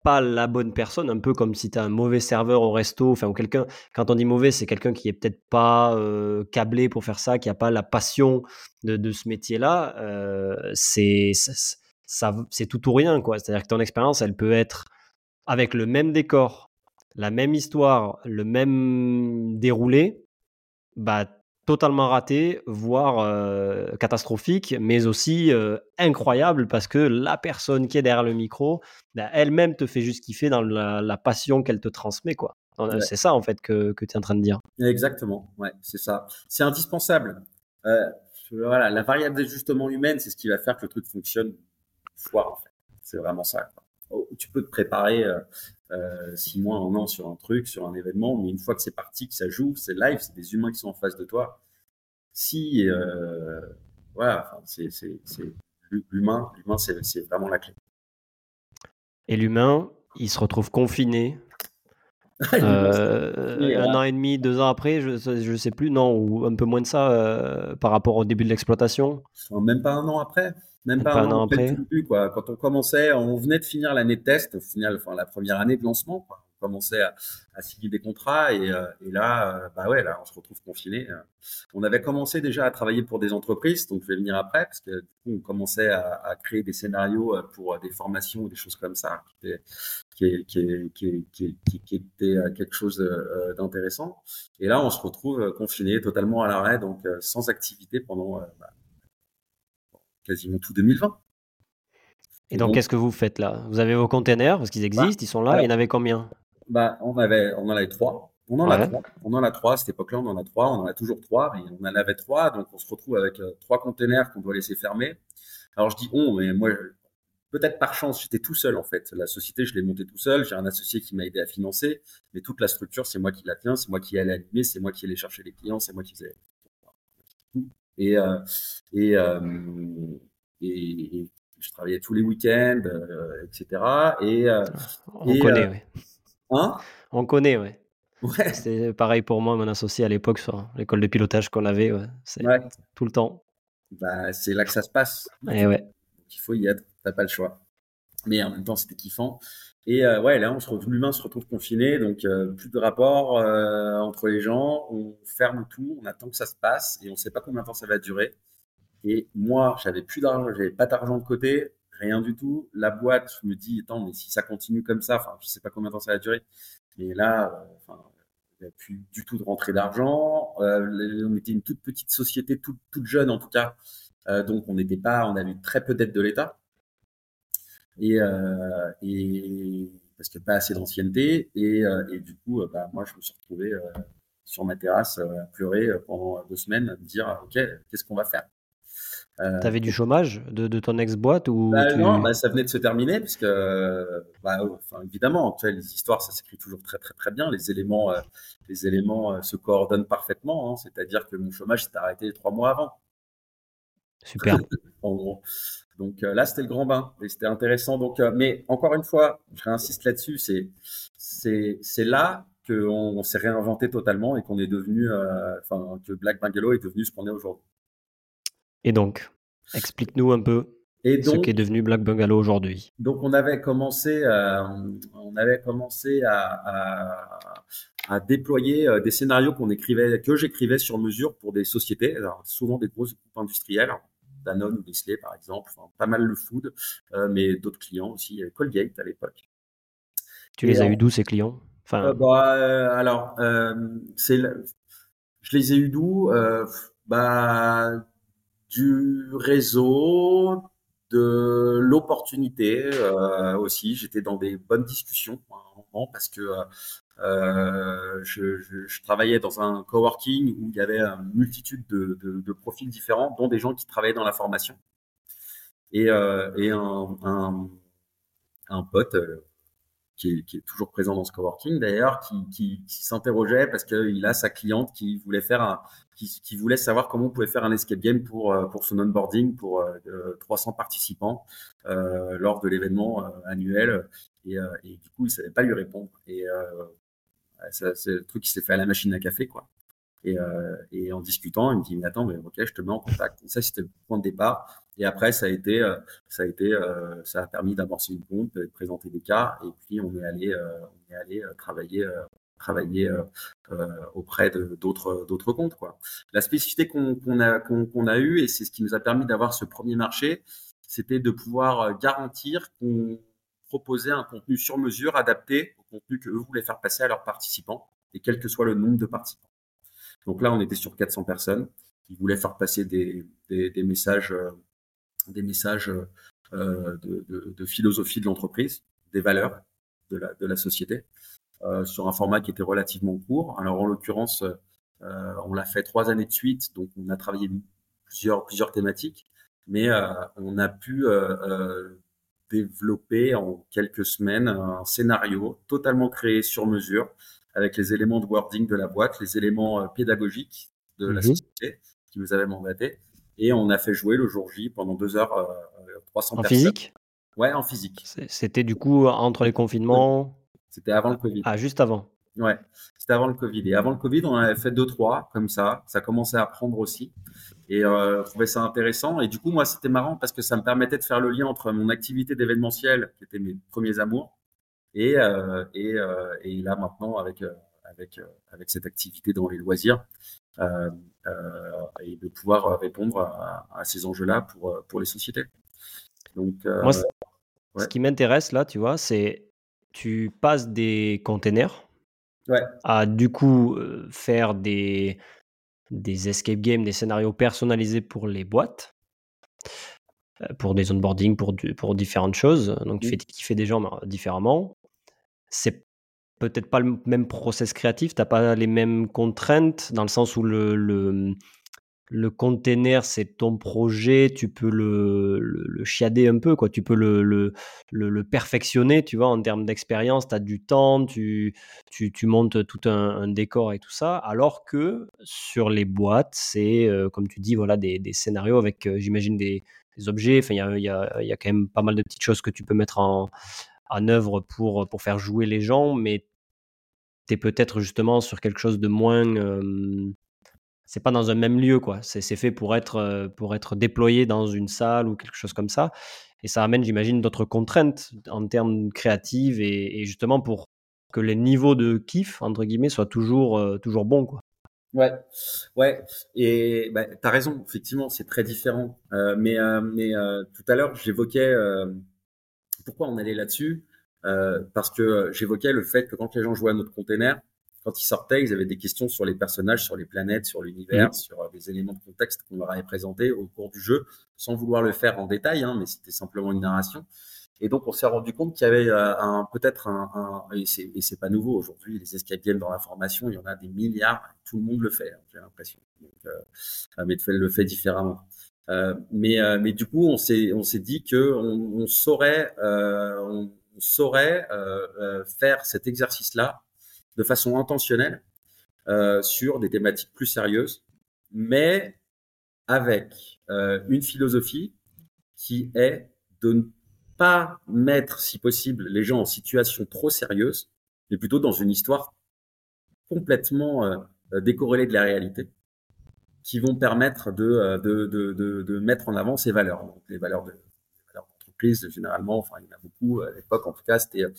pas la bonne personne, un peu comme si tu as un mauvais serveur au resto, enfin, ou quelqu'un, quand on dit mauvais, c'est quelqu'un qui est peut-être pas euh, câblé pour faire ça, qui a pas la passion de, ce métier-là, euh, c'est ça, c'est tout ou rien, quoi. C'est-à-dire que ton expérience, elle peut être avec le même décor, la même histoire, le même déroulé, bah, totalement raté, voire euh, catastrophique, mais aussi euh, incroyable parce que la personne qui est derrière le micro, bah, elle-même te fait juste kiffer dans la, passion qu'elle te transmet. quoi. C'est ça en fait que, que tu es en train de dire. Exactement, ouais, c'est ça. C'est indispensable. Euh, voilà, la variable d'ajustement humaine, c'est ce qui va faire que le truc fonctionne foire en fait. C'est vraiment ça. Oh, tu peux te préparer euh, six mois, un an sur un truc, sur un événement, mais une fois que c'est parti, que ça joue, c'est live, c'est des humains qui sont en face de toi. Si euh, voilà, c'est l'humain, l'humain, c'est vraiment la clé. Et l'humain, il se retrouve confiné. Euh, un an et demi, deux ans après, je ne sais plus, non, ou un peu moins de ça euh, par rapport au début de l'exploitation. Même pas un an après. Même pas, un, an après. quoi. Quand on commençait, on venait de finir l'année de test, au final, enfin, la première année de lancement. Quoi commençait à, à, signer des contrats et, euh, et, là, euh, bah ouais, là, on se retrouve confiné. Euh. On avait commencé déjà à travailler pour des entreprises, donc je vais venir après parce que du coup, on commençait à, à créer des scénarios pour des formations ou des choses comme ça, qui, qui, qui, qui était quelque chose d'intéressant. Et là, on se retrouve confiné, totalement à l'arrêt, donc sans activité pendant bah, quasiment tout 2020. Et donc, qu'est-ce que vous faites là? Vous avez vos containers, parce qu'ils bah, existent, ils sont là, il y en avait combien? Bah, on avait, on en avait trois. On en a trois. On en a trois. À cette époque-là, on en a trois. On en a toujours trois, on en avait trois. Donc, on se retrouve avec euh, trois containers qu'on doit laisser fermer. Alors, je dis on, mais moi, peut-être par chance, j'étais tout seul en fait. La société, je l'ai montée tout seul. J'ai un associé qui m'a aidé à financer, mais toute la structure, c'est moi qui la tiens, c'est moi qui allais animer, c'est moi qui allais chercher les clients, c'est moi qui faisais. Et, euh, et, euh, et, et, je travaillais tous les week-ends, etc. Et, on et, connaît, oui. Hein? On connaît, ouais. ouais. C'était pareil pour moi, mon associé à l'époque sur l'école de pilotage qu'on avait. C'est tout le temps. Bah, c'est là que ça se passe. Et eh ouais. Donc, il faut y être. T'as pas le choix. Mais en même temps, c'était kiffant. Et euh, ouais, là, on se retrouve, l'humain se retrouve confiné, donc euh, plus de rapport euh, entre les gens. On ferme tout, on attend que ça se passe et on sait pas combien de temps ça va durer. Et moi, j'avais plus d'argent, j'avais pas d'argent de côté rien du tout. La boîte, me dis, attends, mais si ça continue comme ça, enfin, je sais pas combien de temps ça va durer. Mais là, euh, enfin, il n'y a plus du tout de rentrée d'argent. Euh, on était une toute petite société, toute, jeune en tout cas. Euh, donc, on n'était pas, on avait très peu d'aide de l'État. Et, euh, et, parce que pas assez d'ancienneté. Et, et, du coup, bah, moi, je me suis retrouvé sur ma terrasse à pleurer pendant deux semaines, à me dire, OK, qu'est-ce qu'on va faire? Euh, tu avais du chômage de, de ton ex-boîte ou bah, Non, bah, ça venait de se terminer puisque, bah, enfin, évidemment, les histoires, ça s'écrit toujours très très très bien. Les éléments, euh, les éléments euh, se coordonnent parfaitement. Hein. C'est-à-dire que mon chômage s'est arrêté trois mois avant. Super. *laughs* en gros. Donc là, c'était le grand bain et c'était intéressant. Donc, mais encore une fois, je réinsiste là-dessus, c'est c'est c'est là qu'on on, s'est réinventé totalement et qu'on est devenu, enfin, que Black Bungalow est devenu ce qu'on est aujourd'hui. Et donc, explique-nous un peu ce qui est devenu Black Bungalow aujourd'hui. Donc, on avait commencé, euh, on avait commencé à, à, déployer euh, des scénarios qu'on écrivait, que j'écrivais sur mesure pour des sociétés, souvent des grosses groupes industriels, Danone ou Nestlé par exemple, pas mal le food, euh, mais d'autres clients aussi, Colgate à l'époque. Tu les as eu d'où ces clients? Enfin... Bah, alors, c'est, je les ai eu d'où bah, du réseau, de l'opportunité euh, aussi. J'étais dans des bonnes discussions à un moment parce que euh, je, travaillais dans un coworking où il y avait une multitude de, profils différents, dont des gens qui travaillaient dans la formation. Et, euh, un, pote qui est, toujours présent dans ce coworking d'ailleurs, qui, s'interrogeait parce qu'il a sa cliente qui voulait faire qui, voulait savoir comment on pouvait faire un escape game pour euh, pour son onboarding pour euh, 300 participants euh, lors de l'événement euh, annuel. Et, euh, du coup il savait pas lui répondre. Et c'est le truc qui s'est fait à la machine à café quoi. Et, et en discutant il me dit mais attends mais ok je te mets en contact. Et ça c'était le point de départ et après ça a été ça a été ça a permis d'amorcer une compte de présenter des cas et puis on est allé on est allé travailler travailler euh, euh, auprès d'autres d'autres comptes quoi. La spécificité qu'on a qu'on a eu et c'est ce qui nous a permis d'avoir ce premier marché, c'était de pouvoir euh, garantir qu'on proposait un contenu sur mesure adapté au contenu que eux voulaient faire passer à leurs participants et quel que soit le nombre de participants. Donc là, on était sur 400 personnes qui voulaient faire passer des, des, des messages, des messages euh, de, de, de, philosophie de l'entreprise, des valeurs de la, de la société. Euh, sur un format qui était relativement court. Alors en l'occurrence, euh, on l'a fait trois années de suite, donc on a travaillé plusieurs plusieurs thématiques, mais on a pu développer en quelques semaines un scénario totalement créé sur mesure avec les éléments de wording de la boîte, les éléments pédagogiques de la mhm. société qui nous avait mandaté et on a fait jouer le jour J pendant deux heures 300 en personnes. physique? Ouais, en physique. C'était du coup entre les confinements? C'était avant le Covid. Ah, juste avant. Ouais, c'était avant le Covid. Et avant le Covid, on avait fait deux, trois comme ça. Ça commençait à prendre aussi. Et euh, je trouvais ça intéressant. Et du coup, moi, c'était marrant parce que ça me permettait de faire le lien entre mon activité d'événementiel, qui était mes premiers amours, et, euh, et, euh, et là maintenant avec, euh, avec, euh, avec cette activité dans les loisirs. Euh, et de pouvoir répondre à, à ces enjeux-là pour, pour les sociétés. Donc, Moi, ce qui m'intéresse là, tu vois, c'est tu passes des containers ouais. à du coup faire des, des escape games, des scénarios personnalisés pour les boîtes, pour des onboarding, pour, pour différentes choses. Donc tu mmh. fais kiffer des gens différemment. C'est peut-être pas le même process créatif, tu n'as pas les mêmes contraintes dans le sens où le, le, le container, c'est ton projet, tu peux le, le, chiader un peu, quoi. tu peux le, le, perfectionner, tu vois, en termes d'expérience, tu as du temps, tu, tu, tu montes tout un, décor et tout ça, alors que sur les boîtes, c'est, euh, comme tu dis, voilà, des, des scénarios avec, euh, j'imagine, des, objets, enfin, il y a, y, y a, quand même pas mal de petites choses que tu peux mettre en, en œuvre pour, pour faire jouer les gens, mais tu es peut-être justement sur quelque chose de moins... Euh, c'est pas dans un même lieu, quoi. C'est fait pour être, euh, pour être déployé dans une salle ou quelque chose comme ça. Et ça amène, j'imagine, d'autres contraintes en termes créatifs et, justement pour que les niveaux de kiff, entre guillemets, soient toujours, euh, toujours bons, quoi. Ouais, ouais, et bah, tu as raison, effectivement, c'est très différent. Euh, mais mais tout à l'heure, j'évoquais pourquoi on allait là-dessus, parce que j'évoquais le fait que quand les gens jouaient à notre container, quand ils sortaient, ils avaient des questions sur les personnages, sur les planètes, sur l'univers, sur euh, les éléments de contexte qu'on leur avait présentés au cours du jeu, sans vouloir le faire en détail, hein, mais c'était simplement une narration. Et donc, on s'est rendu compte qu'il y avait euh, un, peut-être un, un, et c'est pas nouveau aujourd'hui, les escape games dans l'information, il y en a des milliards, tout le monde le fait, hein, j'ai l'impression. Euh, mais le fait différemment. Euh, mais, euh, mais du coup, on s'est, dit que on, saurait, euh, on, saurait faire cet exercice-là de façon intentionnelle euh, sur des thématiques plus sérieuses, mais avec euh, une philosophie qui est de ne pas mettre, si possible, les gens en situation trop sérieuse, mais plutôt dans une histoire complètement euh, décorrélée de la réalité, qui vont permettre de, de, de, de, de mettre en avant ces valeurs, donc les valeurs de, généralement, enfin il y en a beaucoup à l'époque en tout cas, c'était euh,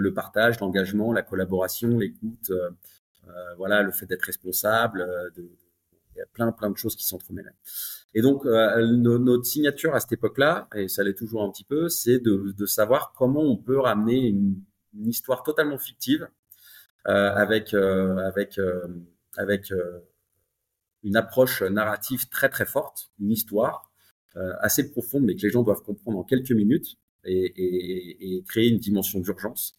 le partage, l'engagement, la collaboration, l'écoute, euh, euh, voilà, le fait d'être responsable, de, il y a plein plein de choses qui s'entremêlent. Et donc notre signature à cette époque-là, et ça l'est toujours un petit peu, c'est de, de, savoir comment on peut ramener une, une histoire totalement fictive avec avec avec une approche narrative très très forte, une histoire euh, assez profonde, mais que les gens doivent comprendre en quelques minutes et, et, et créer une dimension d'urgence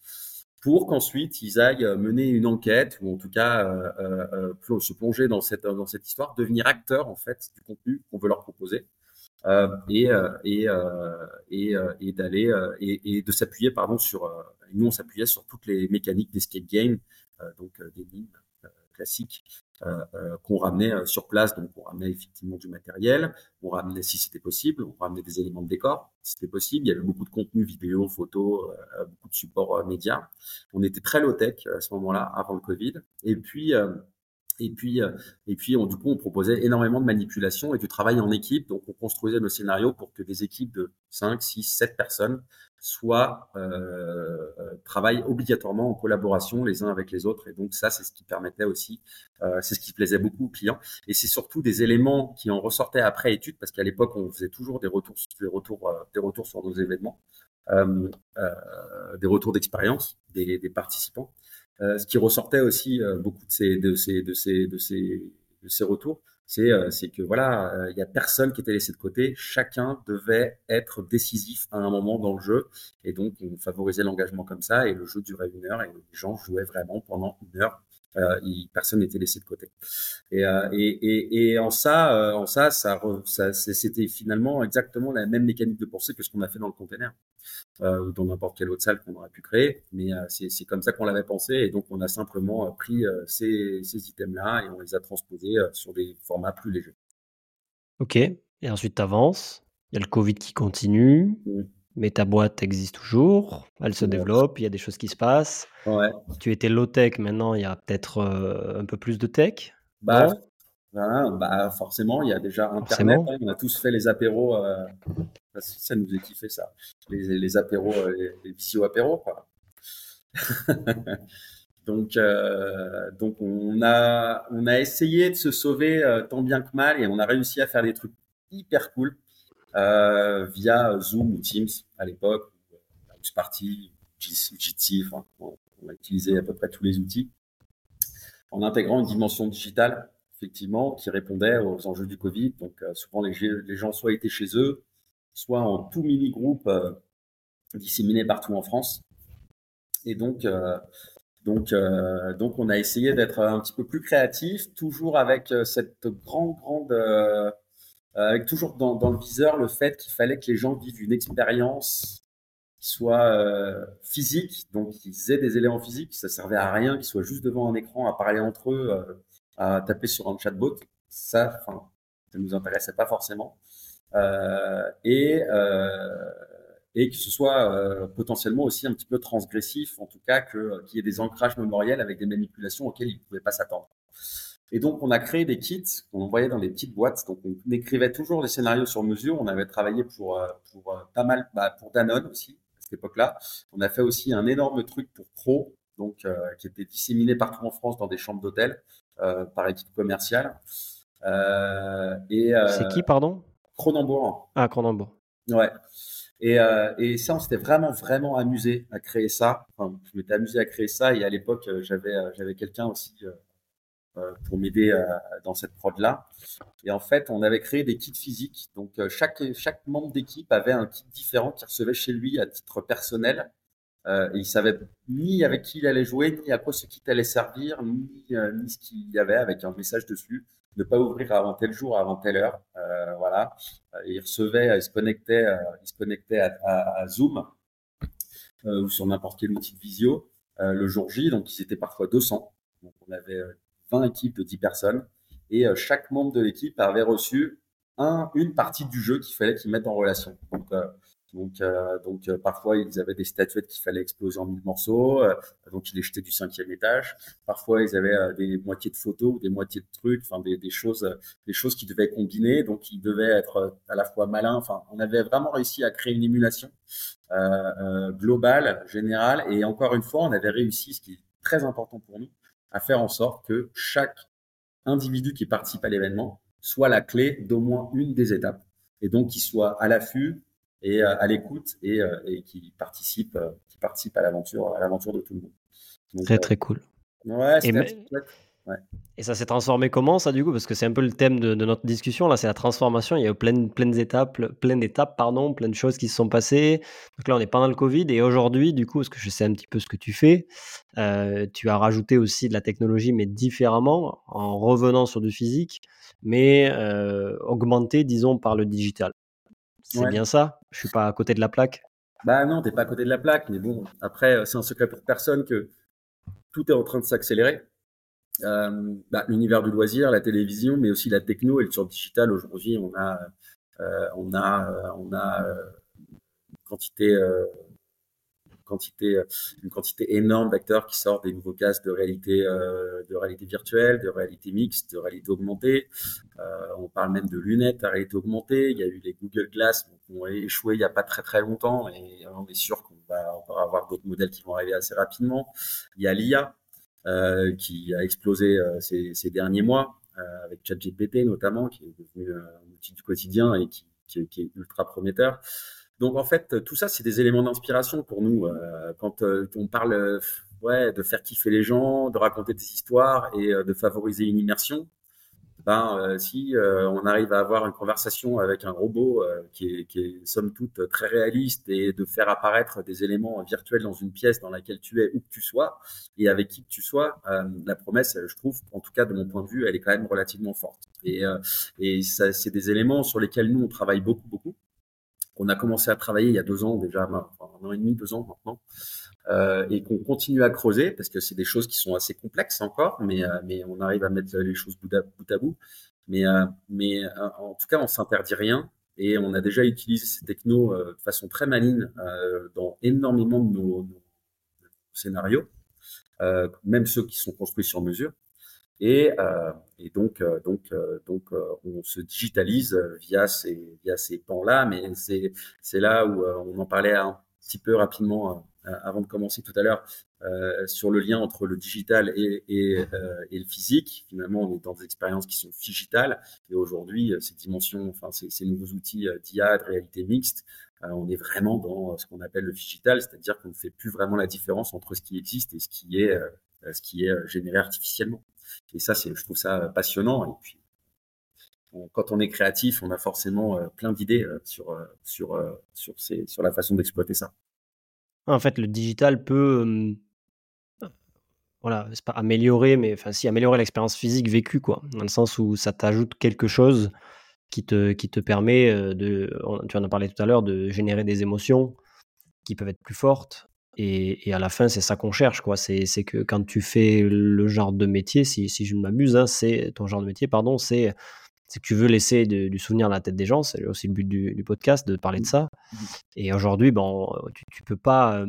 pour qu'ensuite ils aillent mener une enquête ou en tout cas euh, euh, se plonger dans cette dans cette histoire, devenir acteurs en fait du contenu qu'on veut leur proposer euh, et et et, et d'aller et, et, de s'appuyer pardon sur nous on s'appuyait sur toutes les mécaniques d'escape game donc des lignes classiques euh, euh, qu'on ramenait euh, sur place. Donc, on ramenait effectivement du matériel, on ramenait, si c'était possible, on ramenait des éléments de décor, si c'était possible. Il y avait beaucoup de contenu vidéo, photo, beaucoup de supports médias. On était très low-tech à ce moment-là, avant le Covid. Et puis, et puis, et puis du coup, on proposait énormément de manipulation et du travail en équipe. Donc, on construisait nos scénarios pour que des équipes de 5, 6, 7 personnes soit euh, euh, travaillent obligatoirement en collaboration les uns avec les autres. Et donc ça, c'est ce qui permettait aussi, euh, c'est ce qui plaisait beaucoup aux clients. Et c'est surtout des éléments qui en ressortaient après étude, parce qu'à l'époque, on faisait toujours des retours, des retours, euh, des retours sur nos événements, euh, euh, des retours d'expérience des, participants. Ce qui ressortait aussi beaucoup de ces, de ces, de ces, de ces, de ces retours, euh, c'est que voilà, euh, il y a personne qui était laissé de côté. Chacun devait être décisif à un moment dans le jeu, et donc on favorisait l'engagement comme ça. Et le jeu durait une heure, et les gens jouaient vraiment pendant une heure. Euh, personne n'était laissé de côté. Et, euh, et, et, et, en ça, en ça, ça, ça c'était finalement exactement la même mécanique de pensée que ce qu'on a fait dans le container euh, ou dans n'importe quelle autre salle qu'on aurait pu créer. Mais euh, c'est comme ça qu'on l'avait pensé et donc on a simplement euh, pris ces, ces items-là et on les a transposés sur des formats plus légers. Ok. Et ensuite, tu avances. Il y a le Covid qui continue. Mmh. Mais ta boîte existe toujours. Elle se développe. Il y a des choses qui se passent. Ouais. Tu étais low-tech. Maintenant, il y a peut-être euh, un peu plus de tech? Bah, bah, forcément, il y a déjà Internet. Hein. on a tous fait les apéros. Euh, ça nous a kiffé ça. Les, les apéros, euh, les, les visio-apéros. *laughs* Donc, euh, donc on a, on a essayé de se sauver tant bien que mal et on a réussi à faire des trucs hyper cool euh, via Zoom ou Teams à l'époque, Sparty, Jitsi, enfin, on, a utilisé à peu près tous les outils en intégrant une dimension digitale effectivement qui répondait aux enjeux du Covid. Donc souvent les, les, gens soit étaient chez eux, soit en tout mini groupe disséminés partout en France. Et donc, donc, euh, donc on a essayé d'être un petit peu plus créatif, toujours avec euh, cette grande, grande, euh, avec toujours dans, dans, le viseur le fait qu'il fallait que les gens vivent une expérience qui soit euh, physique, donc qu'ils aient des éléments physiques. Ça servait à rien qu'ils soient juste devant un écran à parler entre eux, euh, à taper sur un chatbot. Ça, enfin, ça nous intéressait pas forcément. et et que ce soit euh, potentiellement aussi un petit peu transgressif, en tout cas que qu'il y ait des ancrages mémoriels avec des manipulations auxquelles ils ne pouvaient pas s'attendre. Et donc on a créé des kits qu'on envoyait dans des petites boîtes. Donc on écrivait toujours des scénarios sur mesure. On avait travaillé pour euh, pour euh, pas mal, bah, pour Danone aussi à cette époque-là. On a fait aussi un énorme truc pour Pro, donc qui était disséminé partout en France dans des chambres d'hôtel par équipe commerciale. et c'est qui, pardon? Cronenbourg. Ah, Cronenbourg. Ouais. Et, euh, et ça, on s'était vraiment, vraiment amusé à créer ça. Enfin, je m'étais amusé à créer ça et à l'époque, euh, j'avais, euh, j'avais quelqu'un aussi euh, pour m'aider dans cette prod-là. Et en fait, on avait créé des kits physiques. Donc, chaque, chaque membre d'équipe avait un kit différent qu'il recevait chez lui à titre personnel. Euh, et il savait ni avec qui il allait jouer, ni à quoi ce kit allait servir, ni, ce qu'il y avait avec un message dessus ne pas ouvrir avant tel jour, avant telle heure. Euh, voilà. il recevait, il se connectait, euh, il se connectait à, à, Zoom euh, ou sur n'importe quel outil de visio euh, le jour J. Donc, ils étaient parfois 200. Donc, on avait 20 équipes de 10 personnes et chaque membre de l'équipe avait reçu un, une partie du jeu qu'il fallait qu'ils mettent en relation. Donc, donc, euh, donc euh, parfois ils avaient des statuettes qu'il fallait exploser en mille morceaux, euh, donc ils les jetaient du cinquième étage. Parfois ils avaient des moitiés de photos ou des moitiés de trucs, enfin des, des, choses, des choses qui devaient combiner, donc ils devaient être à la fois malins. Enfin, on avait vraiment réussi à créer une émulation globale, générale, et encore une fois, on avait réussi, ce qui est très important pour nous, à faire en sorte que chaque individu qui participe à l'événement soit la clé d'au moins une des étapes, et donc qu'il soit à l'affût et euh, à l'écoute et, euh, et, qui participe, euh, qui participe à l'aventure, à l'aventure de tout le monde. très très cool. Ouais, et, ouais. et ça s'est transformé comment ça du coup? Parce que c'est un peu le thème de, de notre discussion là, c'est la transformation. Il y a eu plein, plein d'étapes, plein d'étapes, pardon, plein de choses qui se sont passées. Donc là, on est pendant le Covid et aujourd'hui, du coup, parce que je sais un petit peu ce que tu fais, euh, tu as rajouté aussi de la technologie, mais différemment, en revenant sur du physique, mais euh, augmenté, disons, par le digital. C'est bien ça? Je suis pas à côté de la plaque? Bah non, t'es pas à côté de la plaque, mais bon, après, euh, c'est un secret pour personne que tout est en train de s'accélérer. Euh, bah, L'univers du loisir, la télévision, mais aussi la techno et le sur digital. Aujourd'hui, on a, euh, on a, euh, on a une quantité quantité, énorme d'acteurs qui sortent des nouveaux casques de réalité, de réalité virtuelle, de réalité mixte, de réalité augmentée. On parle même de lunettes à réalité augmentée. Il y a eu les Google Glass qui ont échoué il n'y a pas très très longtemps et on est sûr qu'on va avoir d'autres modèles qui vont arriver assez rapidement. Il y a l'IA euh, qui a explosé euh, ces, ces, derniers mois euh, avec ChatGPT notamment, qui est devenu un outil du quotidien et qui, qui, qui est ultra prometteur. Donc en fait, tout ça, c'est des éléments d'inspiration pour nous. Euh, quand euh, on parle euh, ouais, de faire kiffer les gens, de raconter des histoires et de favoriser une immersion, ben, si on arrive à avoir une conversation avec un robot qui, est, qui est somme toute très réaliste et de faire apparaître des éléments virtuels dans une pièce dans laquelle tu es, où que tu sois, et avec qui que tu sois, la promesse, je trouve, en tout cas de mon point de vue, elle est quand même relativement forte. Et, et ça, c'est des éléments sur lesquels nous, on travaille beaucoup, beaucoup. On a commencé à travailler il y a deux ans déjà, enfin, un an et demi, deux ans maintenant, euh, et qu'on continue à creuser parce que c'est des choses qui sont assez complexes encore, mais, euh, mais on arrive à mettre les choses bout à bout. À bout. Mais, mais en tout cas, on s'interdit rien et on a déjà utilisé ces technos de façon très maligne dans énormément de nos, nos scénarios, même ceux qui sont construits sur mesure. Et, euh, et donc, euh, donc, euh, donc, on se digitalise via ces, via ces pans-là, mais c'est là où on en parlait un petit peu rapidement avant de commencer tout à l'heure euh, sur le lien entre le digital euh, et, le physique. Finalement, on est dans des expériences qui sont digitales et aujourd'hui, ces dimensions, enfin ces, nouveaux outils d'IA, de réalité mixte, on est vraiment dans ce qu'on appelle le digital, c'est-à-dire qu'on ne fait plus vraiment la différence entre ce qui existe et ce qui est, ce qui est généré artificiellement. Et ça, je trouve ça passionnant. Et puis, quand on est créatif, on a forcément euh, plein d'idées euh, sur, euh, sur, sur la façon d'exploiter ça. En fait, le digital peut, voilà, c'est pas améliorer, mais enfin, si améliorer l'expérience physique vécue, quoi, dans le sens où ça t'ajoute quelque chose qui te, qui te permet de, tu en as parlé tout à l'heure, de générer des émotions qui peuvent être plus fortes, et, à la fin, c'est ça qu'on cherche, quoi. C'est, que quand tu fais le genre de métier, si, si je ne m'abuse, hein, c'est ton genre de métier, pardon, c'est, que tu veux laisser du souvenir dans la tête des gens. C'est aussi le but du, podcast de parler de ça. Mmh et aujourd'hui, bon, tu, tu peux pas.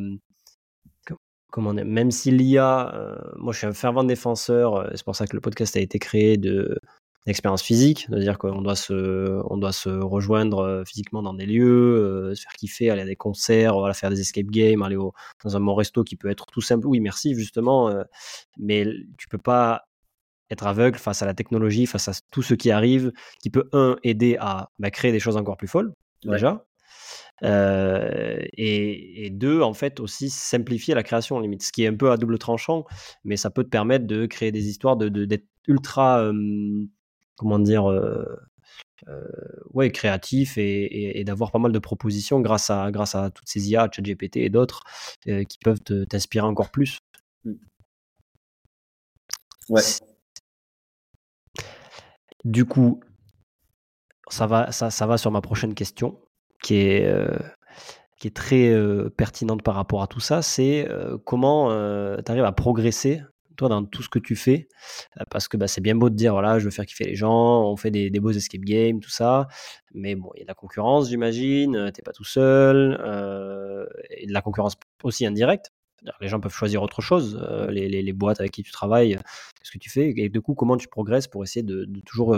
comment même si l'IA, moi je suis un fervent défenseur, c'est pour ça que le podcast a été créé de expérience physique, c'est-à-dire qu'on doit se, on doit se rejoindre euh, physiquement dans des lieux, euh, se faire kiffer, aller à des concerts, voilà, faire des escape games, aller au, dans un bon resto qui peut être tout simple ou immersif justement, euh, mais tu peux pas être aveugle face à la technologie, face à tout ce qui arrive, qui peut un aider à bah, créer des choses encore plus folles déjà, et, et, deux, en fait, aussi simplifier la création, limite, ce qui est un peu à double tranchant, mais ça peut te permettre de créer des histoires, d'être de, d'être ultra comment dire, euh, euh, ouais, créatif et, d'avoir pas mal de propositions grâce à, grâce à toutes ces IA, ChatGPT et d'autres, euh, qui peuvent t'inspirer encore plus. Mmh. Ouais. Du coup, ça va, ça, ça va sur ma prochaine question, qui est, est très pertinente par rapport à tout ça. C'est comment tu arrives à progresser toi, dans tout ce que tu fais, euh, parce que bah, c'est bien beau de dire, voilà, je veux faire kiffer les gens, on fait des, beaux escape games, tout ça, mais bon, il y a de la concurrence, j'imagine, euh, t'es pas tout seul, euh, et de la concurrence aussi indirecte. Les gens peuvent choisir autre chose, les, boîtes avec qui tu travailles, ce que tu fais, et du coup, comment tu progresses pour essayer de, toujours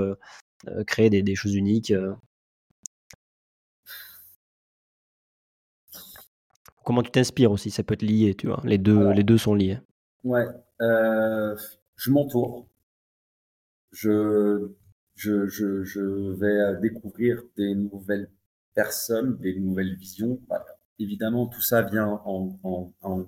créer des, choses uniques Comment tu t'inspires aussi, ça peut être lié, tu vois, les deux, les deux sont liés. Ouais, euh, je m'entoure. Je, je, je, je vais découvrir des nouvelles personnes, des nouvelles visions. Évidemment, tout ça vient en, en, en,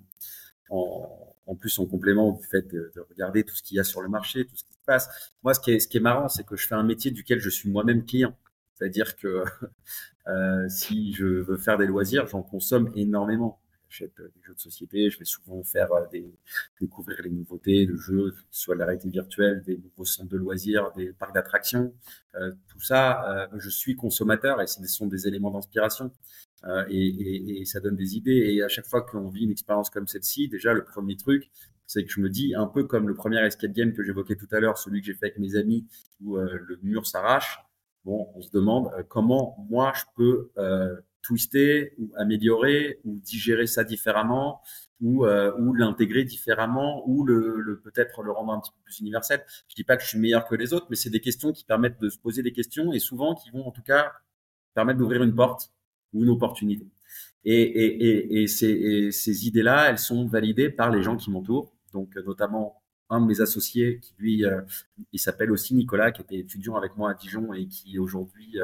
en, plus en complément du fait de, de regarder tout ce qu'il y a sur le marché, tout ce qui se passe. Moi, ce qui est, ce qui est marrant, c'est que je fais un métier duquel je suis moi-même client. C'est-à-dire que *laughs* euh, si je veux faire des loisirs, j'en consomme énormément j'achète euh, des jeux de société, je vais souvent faire euh, découvrir les nouveautés de jeux, soit de la réalité virtuelle, des nouveaux centres de loisirs, des parcs d'attractions. Tout ça, je suis consommateur et ce sont des éléments d'inspiration. Et, et, ça donne des idées. Et à chaque fois qu'on vit une expérience comme celle-ci, déjà, le premier truc, c'est que je me dis, un peu comme le premier escape game que j'évoquais tout à l'heure, celui que j'ai fait avec mes amis, où le mur s'arrache, bon, on se demande comment moi je peux twister ou améliorer ou digérer ça différemment ou, euh, l'intégrer différemment ou peut-être le rendre un petit peu plus universel. Je dis pas que je suis meilleur que les autres, mais c'est des questions qui permettent de se poser des questions et souvent qui vont en tout cas permettre d'ouvrir une porte ou une opportunité. Et, et, et, ces, ces idées-là, elles sont validées par les gens qui m'entourent, donc notamment un de mes associés qui lui, euh, il s'appelle aussi Nicolas, qui était étudiant avec moi à Dijon et qui aujourd'hui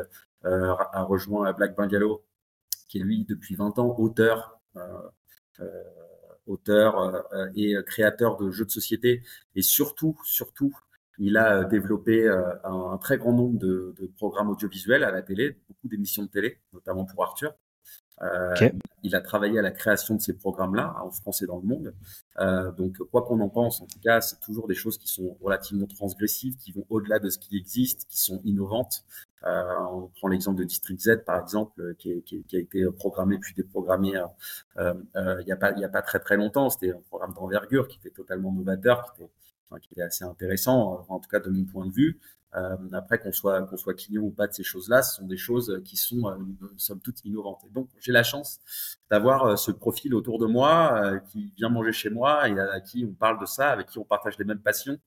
euh, a rejoint Black Bungalow qui est lui depuis 20 ans auteur, euh, euh, auteur euh, et créateur de jeux de société. Et surtout, surtout, il a développé un, très grand nombre de, de, programmes audiovisuels à la télé, beaucoup d'émissions de télé, notamment pour Arthur. Euh, Il a travaillé à la création de ces programmes-là, en France et dans le monde. Euh, donc, quoi qu'on en pense, en tout cas, c'est toujours des choses qui sont relativement transgressives, qui vont au-delà de ce qui existe, qui sont innovantes. Euh, on prend l'exemple de District Z, par exemple, qui, qui, qui a été programmé puis déprogrammé euh, euh, il n'y a, pas, a très très longtemps. C'était un programme d'envergure qui était totalement novateur, qui était qui était assez intéressant, en tout cas de mon point de vue. Euh, après, qu'on soit, qu'on soit client ou pas de ces choses-là, ce sont des choses qui sont, euh, somme toute, innovantes. Et donc, j'ai la chance d'avoir euh, ce profil autour de moi qui vient manger chez moi et à qui on parle de ça, avec qui on partage les mêmes passions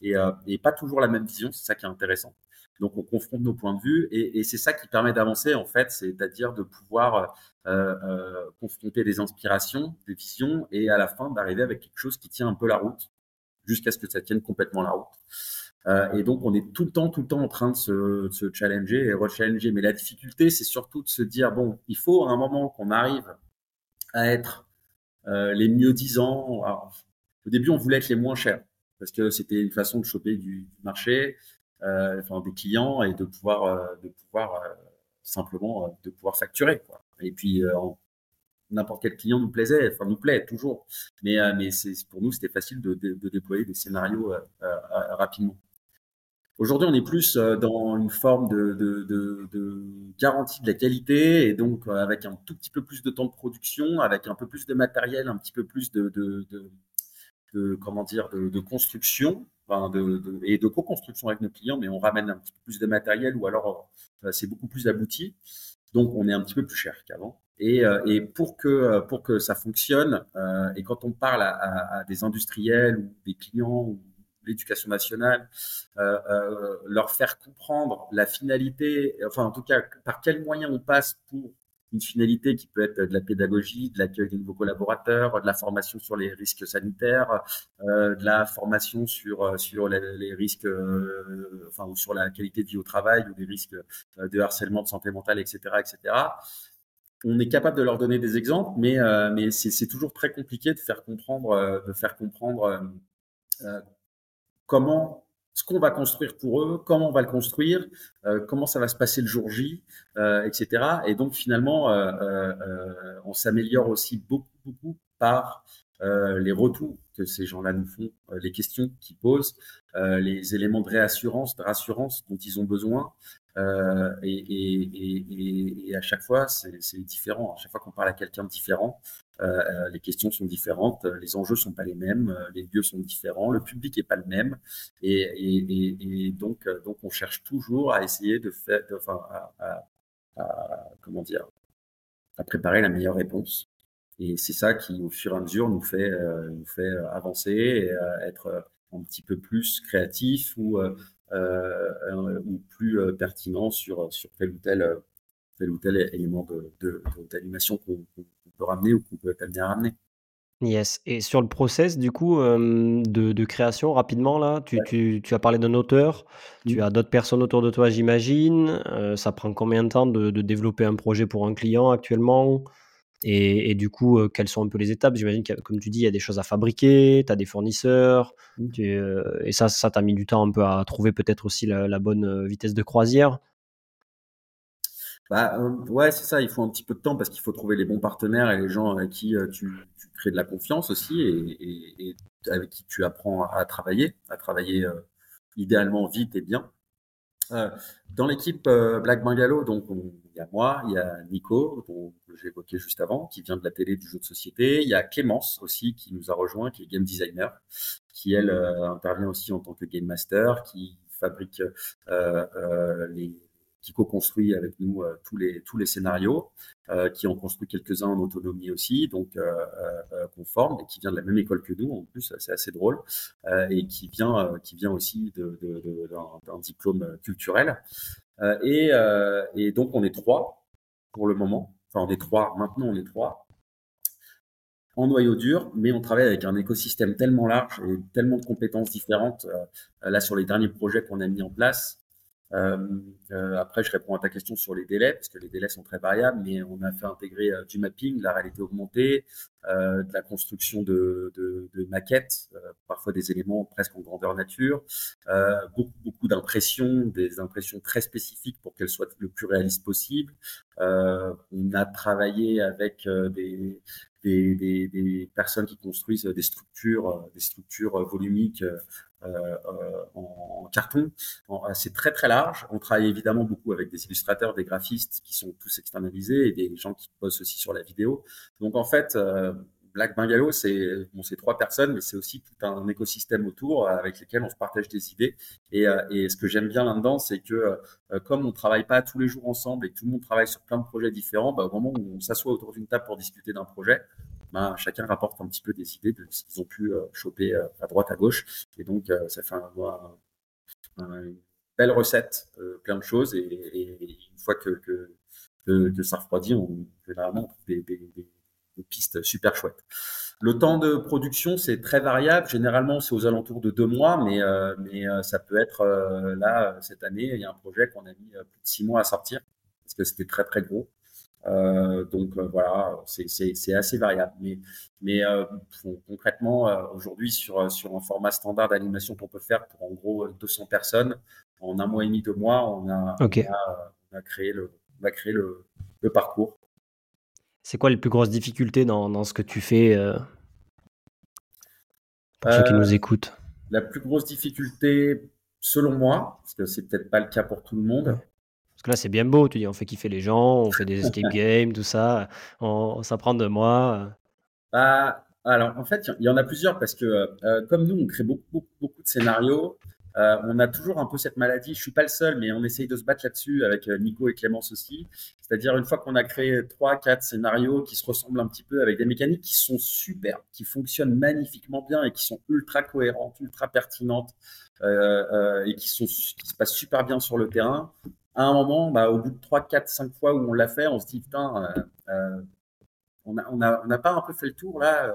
et, et pas toujours la même vision. C'est ça qui est intéressant. Donc, on confronte nos points de vue et, c'est ça qui permet d'avancer, en fait, c'est-à-dire de pouvoir euh, euh, confronter des inspirations, des visions et à la fin d'arriver avec quelque chose qui tient un peu la route jusqu'à ce que ça tienne complètement la route. Euh, et donc, on est tout le temps, tout le temps en train de se, challenger et rechallenger. Mais la difficulté, c'est surtout de se dire, bon, il faut à un moment qu'on arrive à être euh, les mieux disants. au début, on voulait être les moins chers parce que c'était une façon de choper du, marché, euh, enfin des clients et de pouvoir, de pouvoir simplement de pouvoir facturer. Et puis, n'importe quel client nous plaisait, enfin nous plaît toujours. Mais, mais c'est, pour nous, c'était facile de, de, déployer des scénarios rapidement. Aujourd'hui, on est plus euh, dans une forme de, de, de, garantie de la qualité et donc euh, avec un tout petit peu plus de temps de production, avec un peu plus de matériel, un petit peu plus de, comment dire de, construction enfin et de co-construction avec nos clients, mais on ramène un petit peu plus de matériel ou alors euh, c'est beaucoup plus abouti. Donc, on est un petit peu plus cher qu'avant. Et, et, pour que pour que ça fonctionne, et quand on parle à, à, à, des industriels ou des clients ou l'éducation nationale, euh, euh, leur faire comprendre la finalité, enfin en tout cas par quels moyens on passe pour une finalité qui peut être de la pédagogie, de l'accueil des nouveaux collaborateurs, de la formation sur les risques sanitaires, euh, de la formation sur sur les, risques, enfin ou sur la qualité de vie au travail ou des risques de harcèlement de santé mentale, etc., etc. On est capable de leur donner des exemples, mais mais c'est toujours très compliqué de faire comprendre faire comprendre comment ce qu'on va construire pour eux, comment on va le construire, euh, comment ça va se passer le jour J, euh, etc. Et donc finalement, euh, euh on s'améliore aussi beaucoup, beaucoup par euh, les retours que ces gens-là nous font, les questions qu'ils posent, les éléments de réassurance, de rassurance dont ils ont besoin. Et, et, à chaque fois, c'est différent. À chaque fois qu'on parle à quelqu'un de différent, euh, euh, les questions sont différentes, les enjeux sont pas les mêmes, euh, les lieux sont différents, le public est pas le même, et, donc on cherche toujours à essayer de faire, à, comment dire, à préparer la meilleure réponse. Et c'est ça qui, au fur et à mesure, nous fait nous fait avancer et être un petit peu plus créatif ou euh, ou plus pertinent sur sur tel ou tel tel ou tel élément de d'animation qu'on peut ramener ou qu'on peut amené à ramener. Yes. Et sur le process, du coup, de, création, rapidement, là, tu, tu, tu as parlé d'un auteur, tu mmh. as d'autres personnes autour de toi, j'imagine. ça prend combien de temps de, de, développer un projet pour un client actuellement? Et, et, du coup, quelles sont un peu les étapes? J'imagine que, comme tu dis, il y a des choses à fabriquer, tu as des fournisseurs, mmh. et ça, ça t'a mis du temps un peu à trouver peut-être aussi la, la bonne vitesse de croisière? Bah, euh, ouais, c'est ça. Il faut un petit peu de temps parce qu'il faut trouver les bons partenaires et les gens avec qui euh, tu, tu, crées de la confiance aussi et, et, et, avec qui tu apprends à travailler, à travailler euh, idéalement vite et bien. Euh, dans l'équipe Black Bungalow, donc il y a moi, il y a Nico, dont j'ai évoqué juste avant, qui vient de la télé du jeu de société. Il y a Clémence aussi qui nous a rejoint, qui est game designer, qui elle intervient aussi en tant que game master, qui fabrique les qui co-construit avec nous euh, tous les tous les scénarios, euh, qui en construit quelques-uns en autonomie aussi, donc euh, conforme, et qui vient de la même école que nous en plus, c'est assez drôle, et qui vient qui vient aussi d'un diplôme culturel. et, et donc on est trois pour le moment, enfin on est trois, maintenant on est trois en noyau dur, mais on travaille avec un écosystème tellement large et tellement de compétences différentes. là, sur les derniers projets qu'on a mis en place, après, je réponds à ta question sur les délais, parce que les délais sont très variables, mais on a fait intégrer euh, du mapping, la réalité augmentée, de la construction de, maquettes, parfois des éléments presque en grandeur nature, beaucoup, beaucoup d'impressions, des impressions très spécifiques pour qu'elles soient le plus réalistes possible. on a travaillé avec des, personnes qui construisent des structures, des structures volumiques euh, en, carton. C'est très très large. On travaille évidemment beaucoup avec des illustrateurs, des graphistes qui sont tous externalisés et des gens qui bossent aussi sur la vidéo. Donc en fait, euh, Black Bungalow, c'est trois personnes, mais c'est aussi tout un écosystème autour avec lesquels on se partage des idées. Et, et ce que j'aime bien là-dedans, c'est que comme on travaille pas tous les jours ensemble et que tout le monde travaille sur plein de projets différents, bah, au moment où on s'assoit autour d'une table pour discuter d'un projet, bah, chacun rapporte un petit peu des idées de ce qu'ils ont pu choper à droite, à gauche. Et donc, ça fait un, une belle recette, plein de choses. Et, une fois que, que que, ça refroidit, on généralement des, des, des, des, pistes super chouettes. Le temps de production, c'est très variable. Généralement, c'est aux alentours de deux mois, mais, euh, mais euh, ça peut être euh, là, cette année, il y a un projet qu'on a mis plus de six mois à sortir, parce que c'était très, très gros. donc voilà, c'est assez variable. Mais, mais concrètement, aujourd'hui, sur, sur un format standard d'animation qu'on peut faire pour en gros 200 personnes, en un mois et demi, deux mois, on a, on a, on a créé le, va créer le, parcours. C'est quoi les plus grosses difficultés dans, ce que tu fais euh, pour ceux qui nous euh, écoutent? La plus grosse difficulté, selon moi, parce que c'est peut-être pas le cas pour tout le monde. Parce que là, c'est bien beau, tu dis, on fait kiffer les gens, on fait des escape *laughs* games, tout ça, on, s'apprend de moi. Bah, alors, en fait, il y en a plusieurs parce que, euh, comme nous, on crée beaucoup, beaucoup de scénarios, euh, on a toujours un peu cette maladie. Je suis pas le seul, mais on essaye de se battre là-dessus avec euh, Nico et Clémence aussi. C'est-à-dire une fois qu'on a créé trois, quatre scénarios qui se ressemblent un petit peu avec des mécaniques qui sont super, qui fonctionnent magnifiquement bien et qui sont ultra cohérentes, ultra pertinentes euh, et qui sont qui se passent super bien sur le terrain. À un moment, bah, au bout de trois, quatre, cinq fois où on l'a fait, on se dit putain, on n'a pas un peu fait le tour là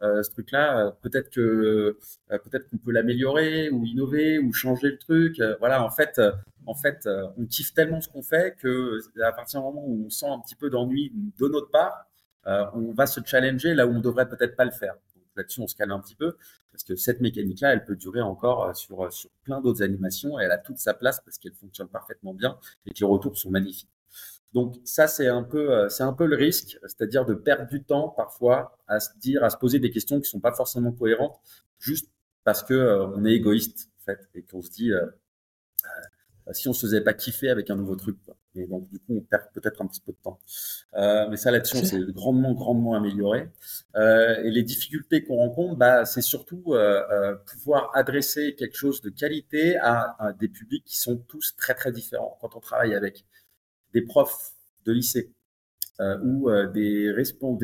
ce truc-là, euh, peut-être euh, peut-être qu'on peut, l'améliorer ou innover ou changer le truc. voilà, en fait, on kiffe tellement ce qu'on fait que à partir du moment où on sent un petit peu d'ennui de notre part, on va se challenger là où on devrait peut-être pas le faire. Là-dessus, on se calme un petit peu parce que cette mécanique-là, elle peut durer encore sur, sur plein d'autres animations et elle a toute sa place parce qu'elle fonctionne parfaitement bien et que les retours sont magnifiques. Donc ça, c'est un peu, euh, c'est un peu le risque, c'est-à-dire de perdre du temps parfois à se dire, à se poser des questions qui sont pas forcément cohérentes, juste parce que euh, on est égoïste en fait et qu'on se dit, euh, si on se faisait pas kiffer avec un nouveau truc. Et donc du coup, on perd peut-être un petit peu de temps. mais ça, là-dessus, c'est grandement, grandement amélioré. et les difficultés qu'on rencontre, bah, c'est surtout pouvoir adresser quelque chose de qualité à, à des publics qui sont tous très, très différents quand on travaille avec des profs de lycée euh, ou euh, des,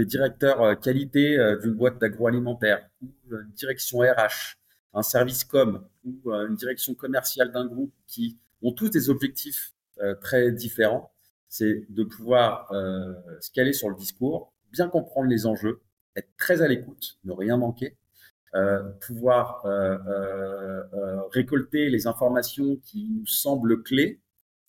directeurs euh, qualité d'une boîte d'agroalimentaire ou une direction RH, un service com ou une direction commerciale d'un groupe qui ont tous des objectifs très différents, c'est de pouvoir se caler sur le discours, bien comprendre les enjeux, être très à l'écoute, ne rien manquer, pouvoir récolter les informations qui nous semblent clés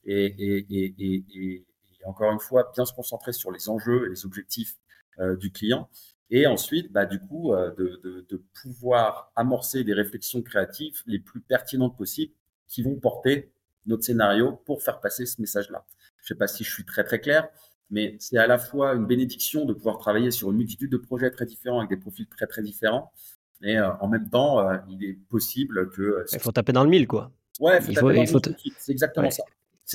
et, et, et, et, encore une fois, bien se concentrer sur les enjeux et les objectifs euh, du client. Et ensuite, bah, du coup, euh, de, de, de, pouvoir amorcer des réflexions créatives les plus pertinentes possibles qui vont porter notre scénario pour faire passer ce message-là. Je ne sais pas si je suis très très clair, mais c'est à la fois une bénédiction de pouvoir travailler sur une multitude de projets très différents avec des profils très très différents. Et euh, en même temps, il est possible que. Il faut taper dans le mille, quoi. Ouais, il faut, il faut, c'est exactement ça.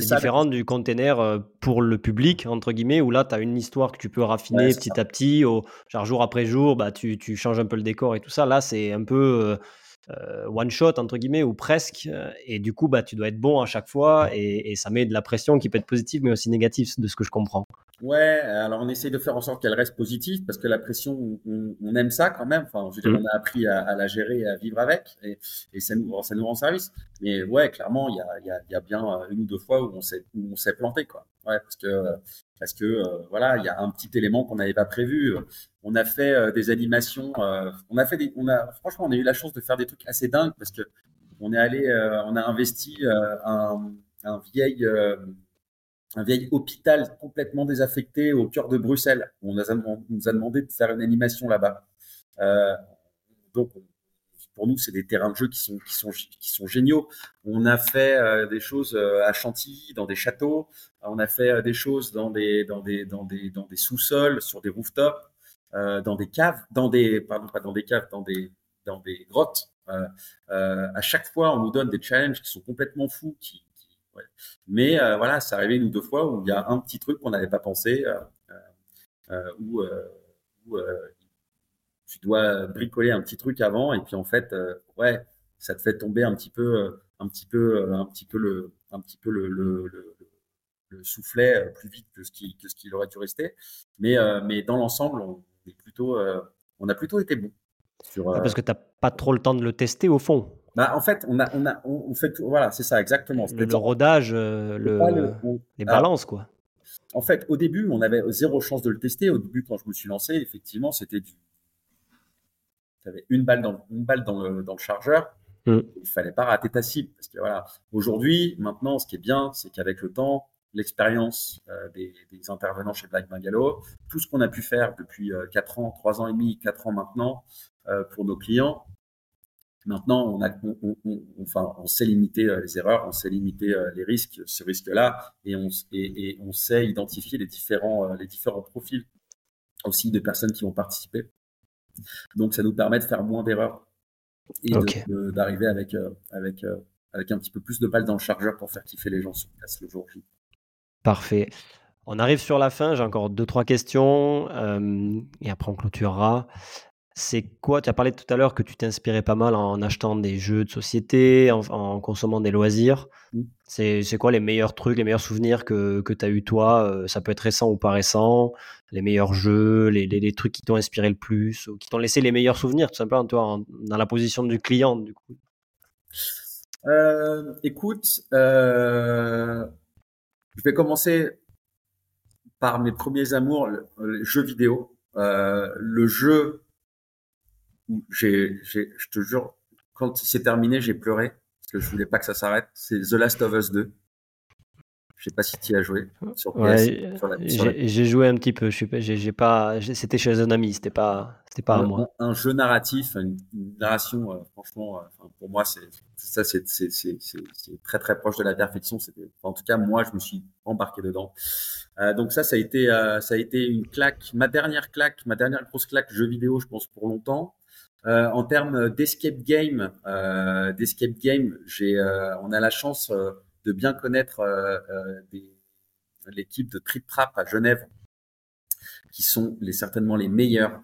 C'est différent du container euh, pour le public, entre guillemets, où là, tu as une histoire que tu peux raffiner petit à petit, au, genre jour après jour, bah, tu, tu, changes un peu le décor et tout ça. Là, c'est un peu euh, euh, one shot, entre guillemets, ou presque. Et du coup, bah, tu dois être bon à chaque fois et, et ça met de la pression qui peut être positive, mais aussi négative, de ce que je comprends. Ouais, alors on essaie de faire en sorte qu'elle reste positive parce que la pression, on, aime ça quand même. Enfin, je veux dire, mmh. on a appris à, la gérer à vivre avec et, et ça, nous, ça nous rend service. Mais ouais, clairement, il y a, y, a, y a, bien une ou deux fois où on s'est, où on s'est planté, quoi. Ouais, parce que, parce que euh, voilà, il y a un petit élément qu'on n'avait pas prévu. On a fait euh, des animations, euh, on a fait des, on a, franchement, on a eu la chance de faire des trucs assez dingues parce que on est allé, on a investi un, un vieil un vieil hôpital complètement désaffecté au cœur de Bruxelles. On, nous a demandé de faire une animation là-bas. Euh, donc, pour nous, c'est des terrains de jeu qui sont, qui sont, qui sont géniaux. On a fait euh, des choses euh, à Chantilly, dans des châteaux. On a fait des choses dans des, dans des, dans des, dans des sous-sols, sur des rooftops, dans des caves, dans des, pardon, pas dans des caves, dans des, dans des grottes. à chaque fois, on nous donne des challenges qui sont complètement fous, mais euh, voilà, c'est arrivé une ou deux fois où il y a un petit truc qu'on n'avait pas pensé, euh, euh, où, tu dois bricoler un petit truc avant et puis en fait, ouais, ça te fait tomber un petit peu, un petit peu, un petit peu le, un petit peu le, le, le, soufflet plus vite que ce qui, que ce qu'il aurait dû rester. Mais, mais dans l'ensemble, on est plutôt, on a plutôt été bon. Sur, parce que tu n'as pas trop le temps de le tester au fond. Bah, en fait, on a, on a, on fait tout, voilà, c'est ça, exactement. Le, rodage, le, les balances, quoi. En fait, au début, on avait zéro chance de le tester. Au début, quand je me suis lancé, effectivement, c'était du. Tu avais une balle dans, une balle dans, le, dans le chargeur. Mm. Il fallait pas rater ta cible. Parce que voilà, aujourd'hui, maintenant, ce qui est bien, c'est qu'avec le temps, l'expérience euh, des, intervenants chez Black Bungalow, tout ce qu'on a pu faire depuis euh, 4 ans, 3 ans et demi, 4 ans maintenant euh, pour nos clients, Maintenant, on, a, on, on, enfin, on sait limiter euh, les erreurs, on sait limiter euh, les risques, ce risque-là, et on, et, et on sait identifier les différents, euh, les différents profils aussi de personnes qui vont participer. Donc, ça nous permet de faire moins d'erreurs et d'arriver avec, avec, avec un petit peu plus de balles dans le chargeur pour faire kiffer les gens sur place le jour J. Parfait. On arrive sur la fin, j'ai encore deux, trois questions et après on clôturera. C'est quoi Tu as parlé tout à l'heure que tu t'inspirais pas mal en achetant des jeux de société, en, consommant des loisirs. Mmh. C'est quoi les meilleurs trucs, les meilleurs souvenirs que, que tu as eu toi? Euh, Ça peut être récent ou pas récent. Les meilleurs jeux, les, les, trucs qui t'ont inspiré le plus, ou qui t'ont laissé les meilleurs souvenirs, tout simplement, toi, dans la position du client, du coup. Euh, écoute, euh, je vais commencer par mes premiers amours, le, jeu vidéo. le jeu j'ai, j'ai, je te jure, quand c'est terminé, j'ai pleuré parce que je voulais pas que ça s'arrête. C'est The Last of Us 2. Je sais pas si tu as joué sur PS. j'ai, joué un petit peu. Je suis j'ai, pas. C'était chez un ami. C'était pas. C'était pas un, à moi. Un, jeu narratif, une, narration. Euh, franchement, euh, pour moi, c'est ça. C'est, c'est, c'est, très très proche de la perfection. C'était. En tout cas, moi, je me suis embarqué dedans. Euh, donc ça, ça a été, ça a été une claque. Ma dernière claque, ma dernière grosse claque jeu vidéo, je pense pour longtemps. Euh, en termes d'escape game, euh, d'escape game, j'ai, euh, on a la chance de bien connaître l'équipe de Trip Trap à Genève, qui sont les, certainement les meilleurs,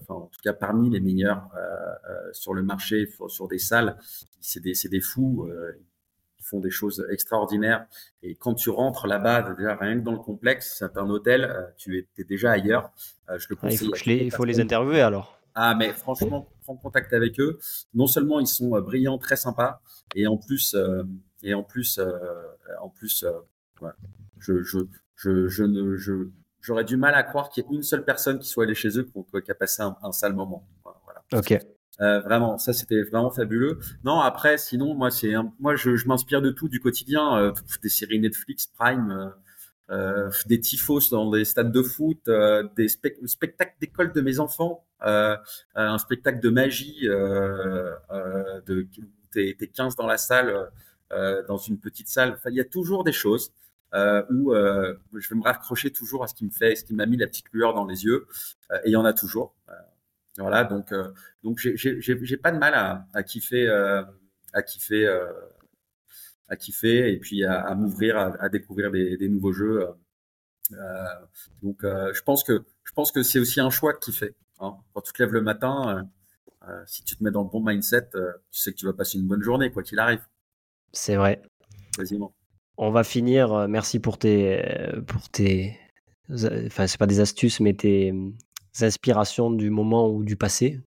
enfin en tout cas parmi les meilleurs sur le marché, sur des salles. C'est des, des fous ils font des choses extraordinaires. Et quand tu rentres là-bas, déjà rien que dans le complexe, c'est un hôtel, tu es, déjà ailleurs. je le conseille. Ah, il faut, il faut les interviewer alors. Ah, mais franchement, prends contact avec eux. Non seulement ils sont euh, brillants, très sympas, et en plus, euh, et en plus, euh, en plus, je, je, je, je ne, je, j'aurais du mal à croire qu'il y ait une seule personne qui soit allée chez eux qui a passé un, sale moment. Voilà. Ok. vraiment, ça c'était vraiment fabuleux. Non, après, sinon, moi, c'est, moi, je, je m'inspire de tout du quotidien, des séries Netflix, Prime. Euh, des tifos dans des stades de foot, euh, des spectacles d'école de mes enfants, euh, un spectacle de magie, de t'es es 15 dans la salle, dans une petite salle. Il y a toujours des choses où je vais me raccrocher toujours à ce qui me fait, ce qui m'a mis la petite lueur dans les yeux, et il y en a toujours. voilà, donc donc j'ai pas de mal à kiffer à kiffer à kiffer et puis à, m'ouvrir à, découvrir des, nouveaux jeux. Euh, donc, euh, je pense que je pense que c'est aussi un choix qui fait. Hein. Quand tu te lèves le matin, euh, si tu te mets dans le bon mindset, tu sais que tu vas passer une bonne journée, quoi qu'il arrive. C'est vrai. Quasiment. On va finir. Merci pour tes, pour tes, enfin c'est pas des astuces, mais tes inspirations du moment ou du passé.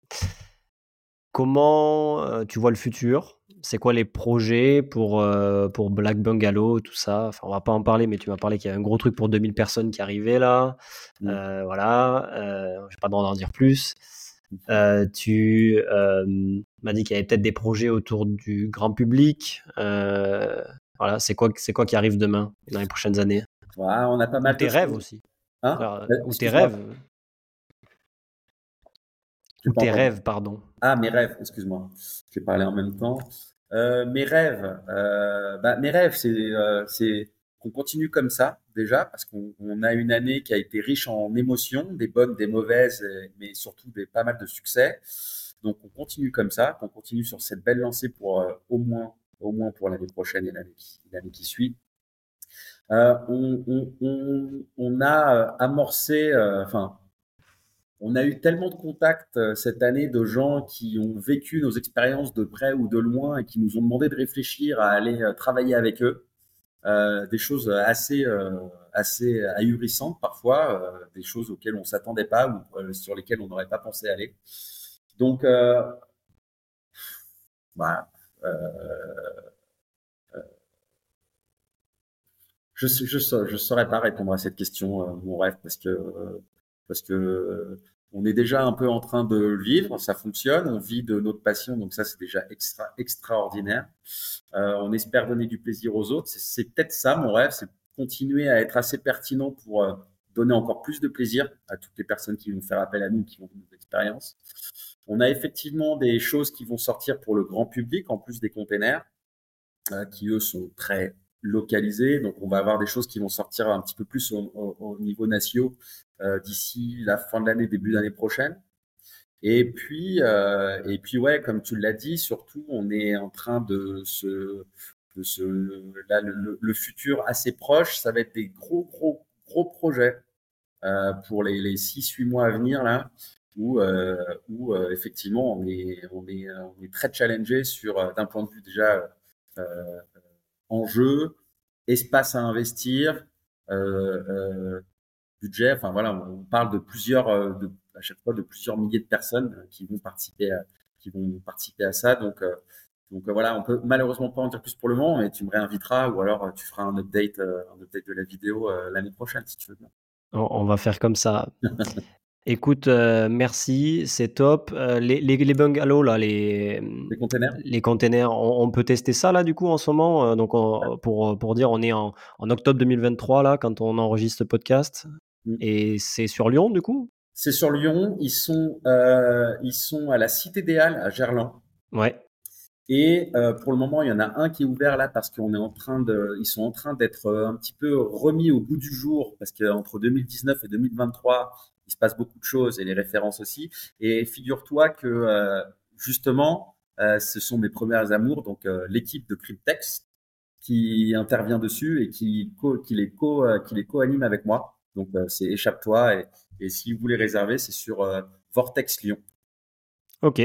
Comment tu vois le futur? C'est quoi les projets pour, euh, pour Black Bungalow, tout ça? Enfin, on va pas en parler, mais tu m'as parlé qu'il y a un gros truc pour 2000 personnes qui arrivait là. Mmh. Euh, voilà, euh, je n'ai pas le droit d'en dire plus. Mmh. tu m'as dit qu'il y avait peut-être des projets autour du grand public. voilà, c'est quoi, c'est quoi qui arrive demain, dans les prochaines années? On a pas mal. Ou tes rêves aussi. Hein? Ou tes rêves. Ou tes rêves, pardon. Ah, mes rêves, excuse-moi. J'ai parlé en même temps. Euh, mes rêves, euh, bah, mes rêves, c'est euh, qu'on continue comme ça déjà parce qu'on a une année qui a été riche en émotions, des bonnes, des mauvaises, mais surtout des pas mal de succès. Donc on continue comme ça, on continue sur cette belle lancée pour au moins au moins pour l'année prochaine et l'année qui, qui suit. On, on, on, on, a amorcé, enfin on a eu tellement de contacts euh, cette année de gens qui ont vécu nos expériences de près ou de loin et qui nous ont demandé de réfléchir à aller euh, travailler avec eux. Euh, des choses assez assez ahurissantes parfois, des choses auxquelles on s'attendait pas ou sur lesquelles on n'aurait pas pensé aller. Donc, bah, je je je saurais pas répondre à cette question, mon rêve, parce que parce que on est déjà un peu en train de le vivre, ça fonctionne, on vit de notre passion, donc ça c'est déjà extra, extraordinaire. Euh, on espère donner du plaisir aux autres. C'est peut-être ça mon rêve, c'est continuer à être assez pertinent pour euh, donner encore plus de plaisir à toutes les personnes qui vont faire appel à nous, qui vont vivre nos expériences. On a effectivement des choses qui vont sortir pour le grand public, en plus des containers, euh, qui eux sont très localisés. Donc on va avoir des choses qui vont sortir un petit peu plus au, au niveau national euh, d'ici la fin de l'année, début d'année prochaine. Et puis, euh, et puis ouais, comme tu l'as dit, surtout, on est en train de se, de se là, le, le, futur assez proche, ça va être des gros, gros, gros projets euh, pour les, les 6-8 mois à venir là, où, euh, où euh, effectivement on est, on est, on est très challengé sur euh, d'un point de vue déjà enjeu, espace à investir, euh, budget. Enfin voilà, on parle de plusieurs, euh, de, à chaque fois de plusieurs milliers de personnes euh, qui vont participer à, qui vont participer à ça. Donc euh, donc voilà, on peut malheureusement pas en dire plus pour le moment, mais tu me réinviteras ou alors tu feras un update, un update de la vidéo l'année prochaine si tu veux bien. On va faire comme ça. *laughs* Écoute, merci, c'est top. les, les, les, bungalows, là, les, les containers, les containers on, peut tester ça là du coup en ce moment? donc pour, pour dire, on est en, en, octobre 2023 là quand on enregistre le podcast. Mmh. Et c'est sur Lyon, du coup? C'est sur Lyon. Ils sont, euh, ils sont à la Cité des Halles, à Gerland. Ouais. Et euh, pour le moment, il y en a un qui est ouvert là parce qu'on est en train de, ils sont en train d'être euh, un petit peu remis au goût du jour parce qu'entre 2019 et 2023, il se passe beaucoup de choses et les références aussi. Et figure-toi que euh, justement, euh, ce sont mes premières amours, donc euh, l'équipe de Cryptex qui intervient dessus et qui, les co-anime avec moi. Donc, c'est échappe-toi. Et, si vous voulez réserver, c'est sur Vortex Lyon. Ok,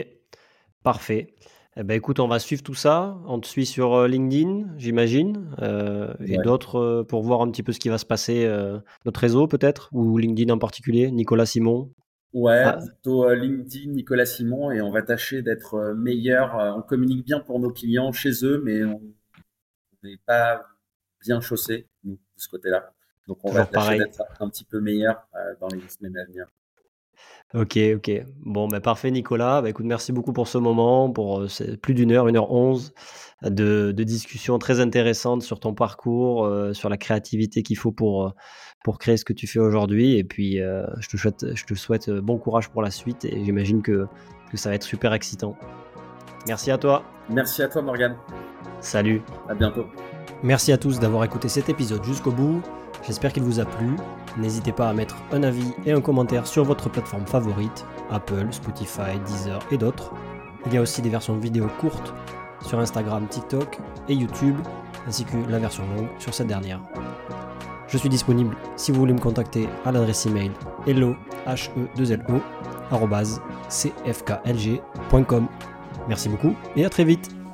parfait. Eh ben, écoute, on va suivre tout ça. On te suit sur euh, LinkedIn, j'imagine, euh, et d'autres pour voir un petit peu ce qui va se passer. Euh, notre réseau, peut-être, ou LinkedIn en particulier, Nicolas Simon. Ouais, ah. plutôt LinkedIn, Nicolas Simon, et on va tâcher d'être meilleur. On communique bien pour nos clients chez eux, mais on n'est pas bien chaussé, nous, de ce côté-là. Donc on Toujours va tâcher d'être un petit peu meilleur euh, dans les semaines à venir. Ok, ok. Bon, bah, parfait, Nicolas. Bah, écoute, merci beaucoup pour ce moment, pour euh, plus d'une heure, une heure onze de, de discussion très intéressante sur ton parcours, euh, sur la créativité qu'il faut pour, pour créer ce que tu fais aujourd'hui. Et puis, euh, je, te souhaite, je te souhaite bon courage pour la suite et j'imagine que, que ça va être super excitant. Merci à toi. Merci à toi, Morgan. Salut. À bientôt. Merci à tous d'avoir écouté cet épisode jusqu'au bout. J'espère qu'il vous a plu. N'hésitez pas à mettre un avis et un commentaire sur votre plateforme favorite, Apple, Spotify, Deezer et d'autres. Il y a aussi des versions vidéo courtes sur Instagram, TikTok et YouTube, ainsi que la version longue sur cette dernière. Je suis disponible si vous voulez me contacter à l'adresse email hello h e 2 l o cfklg.com. Merci beaucoup et à très vite.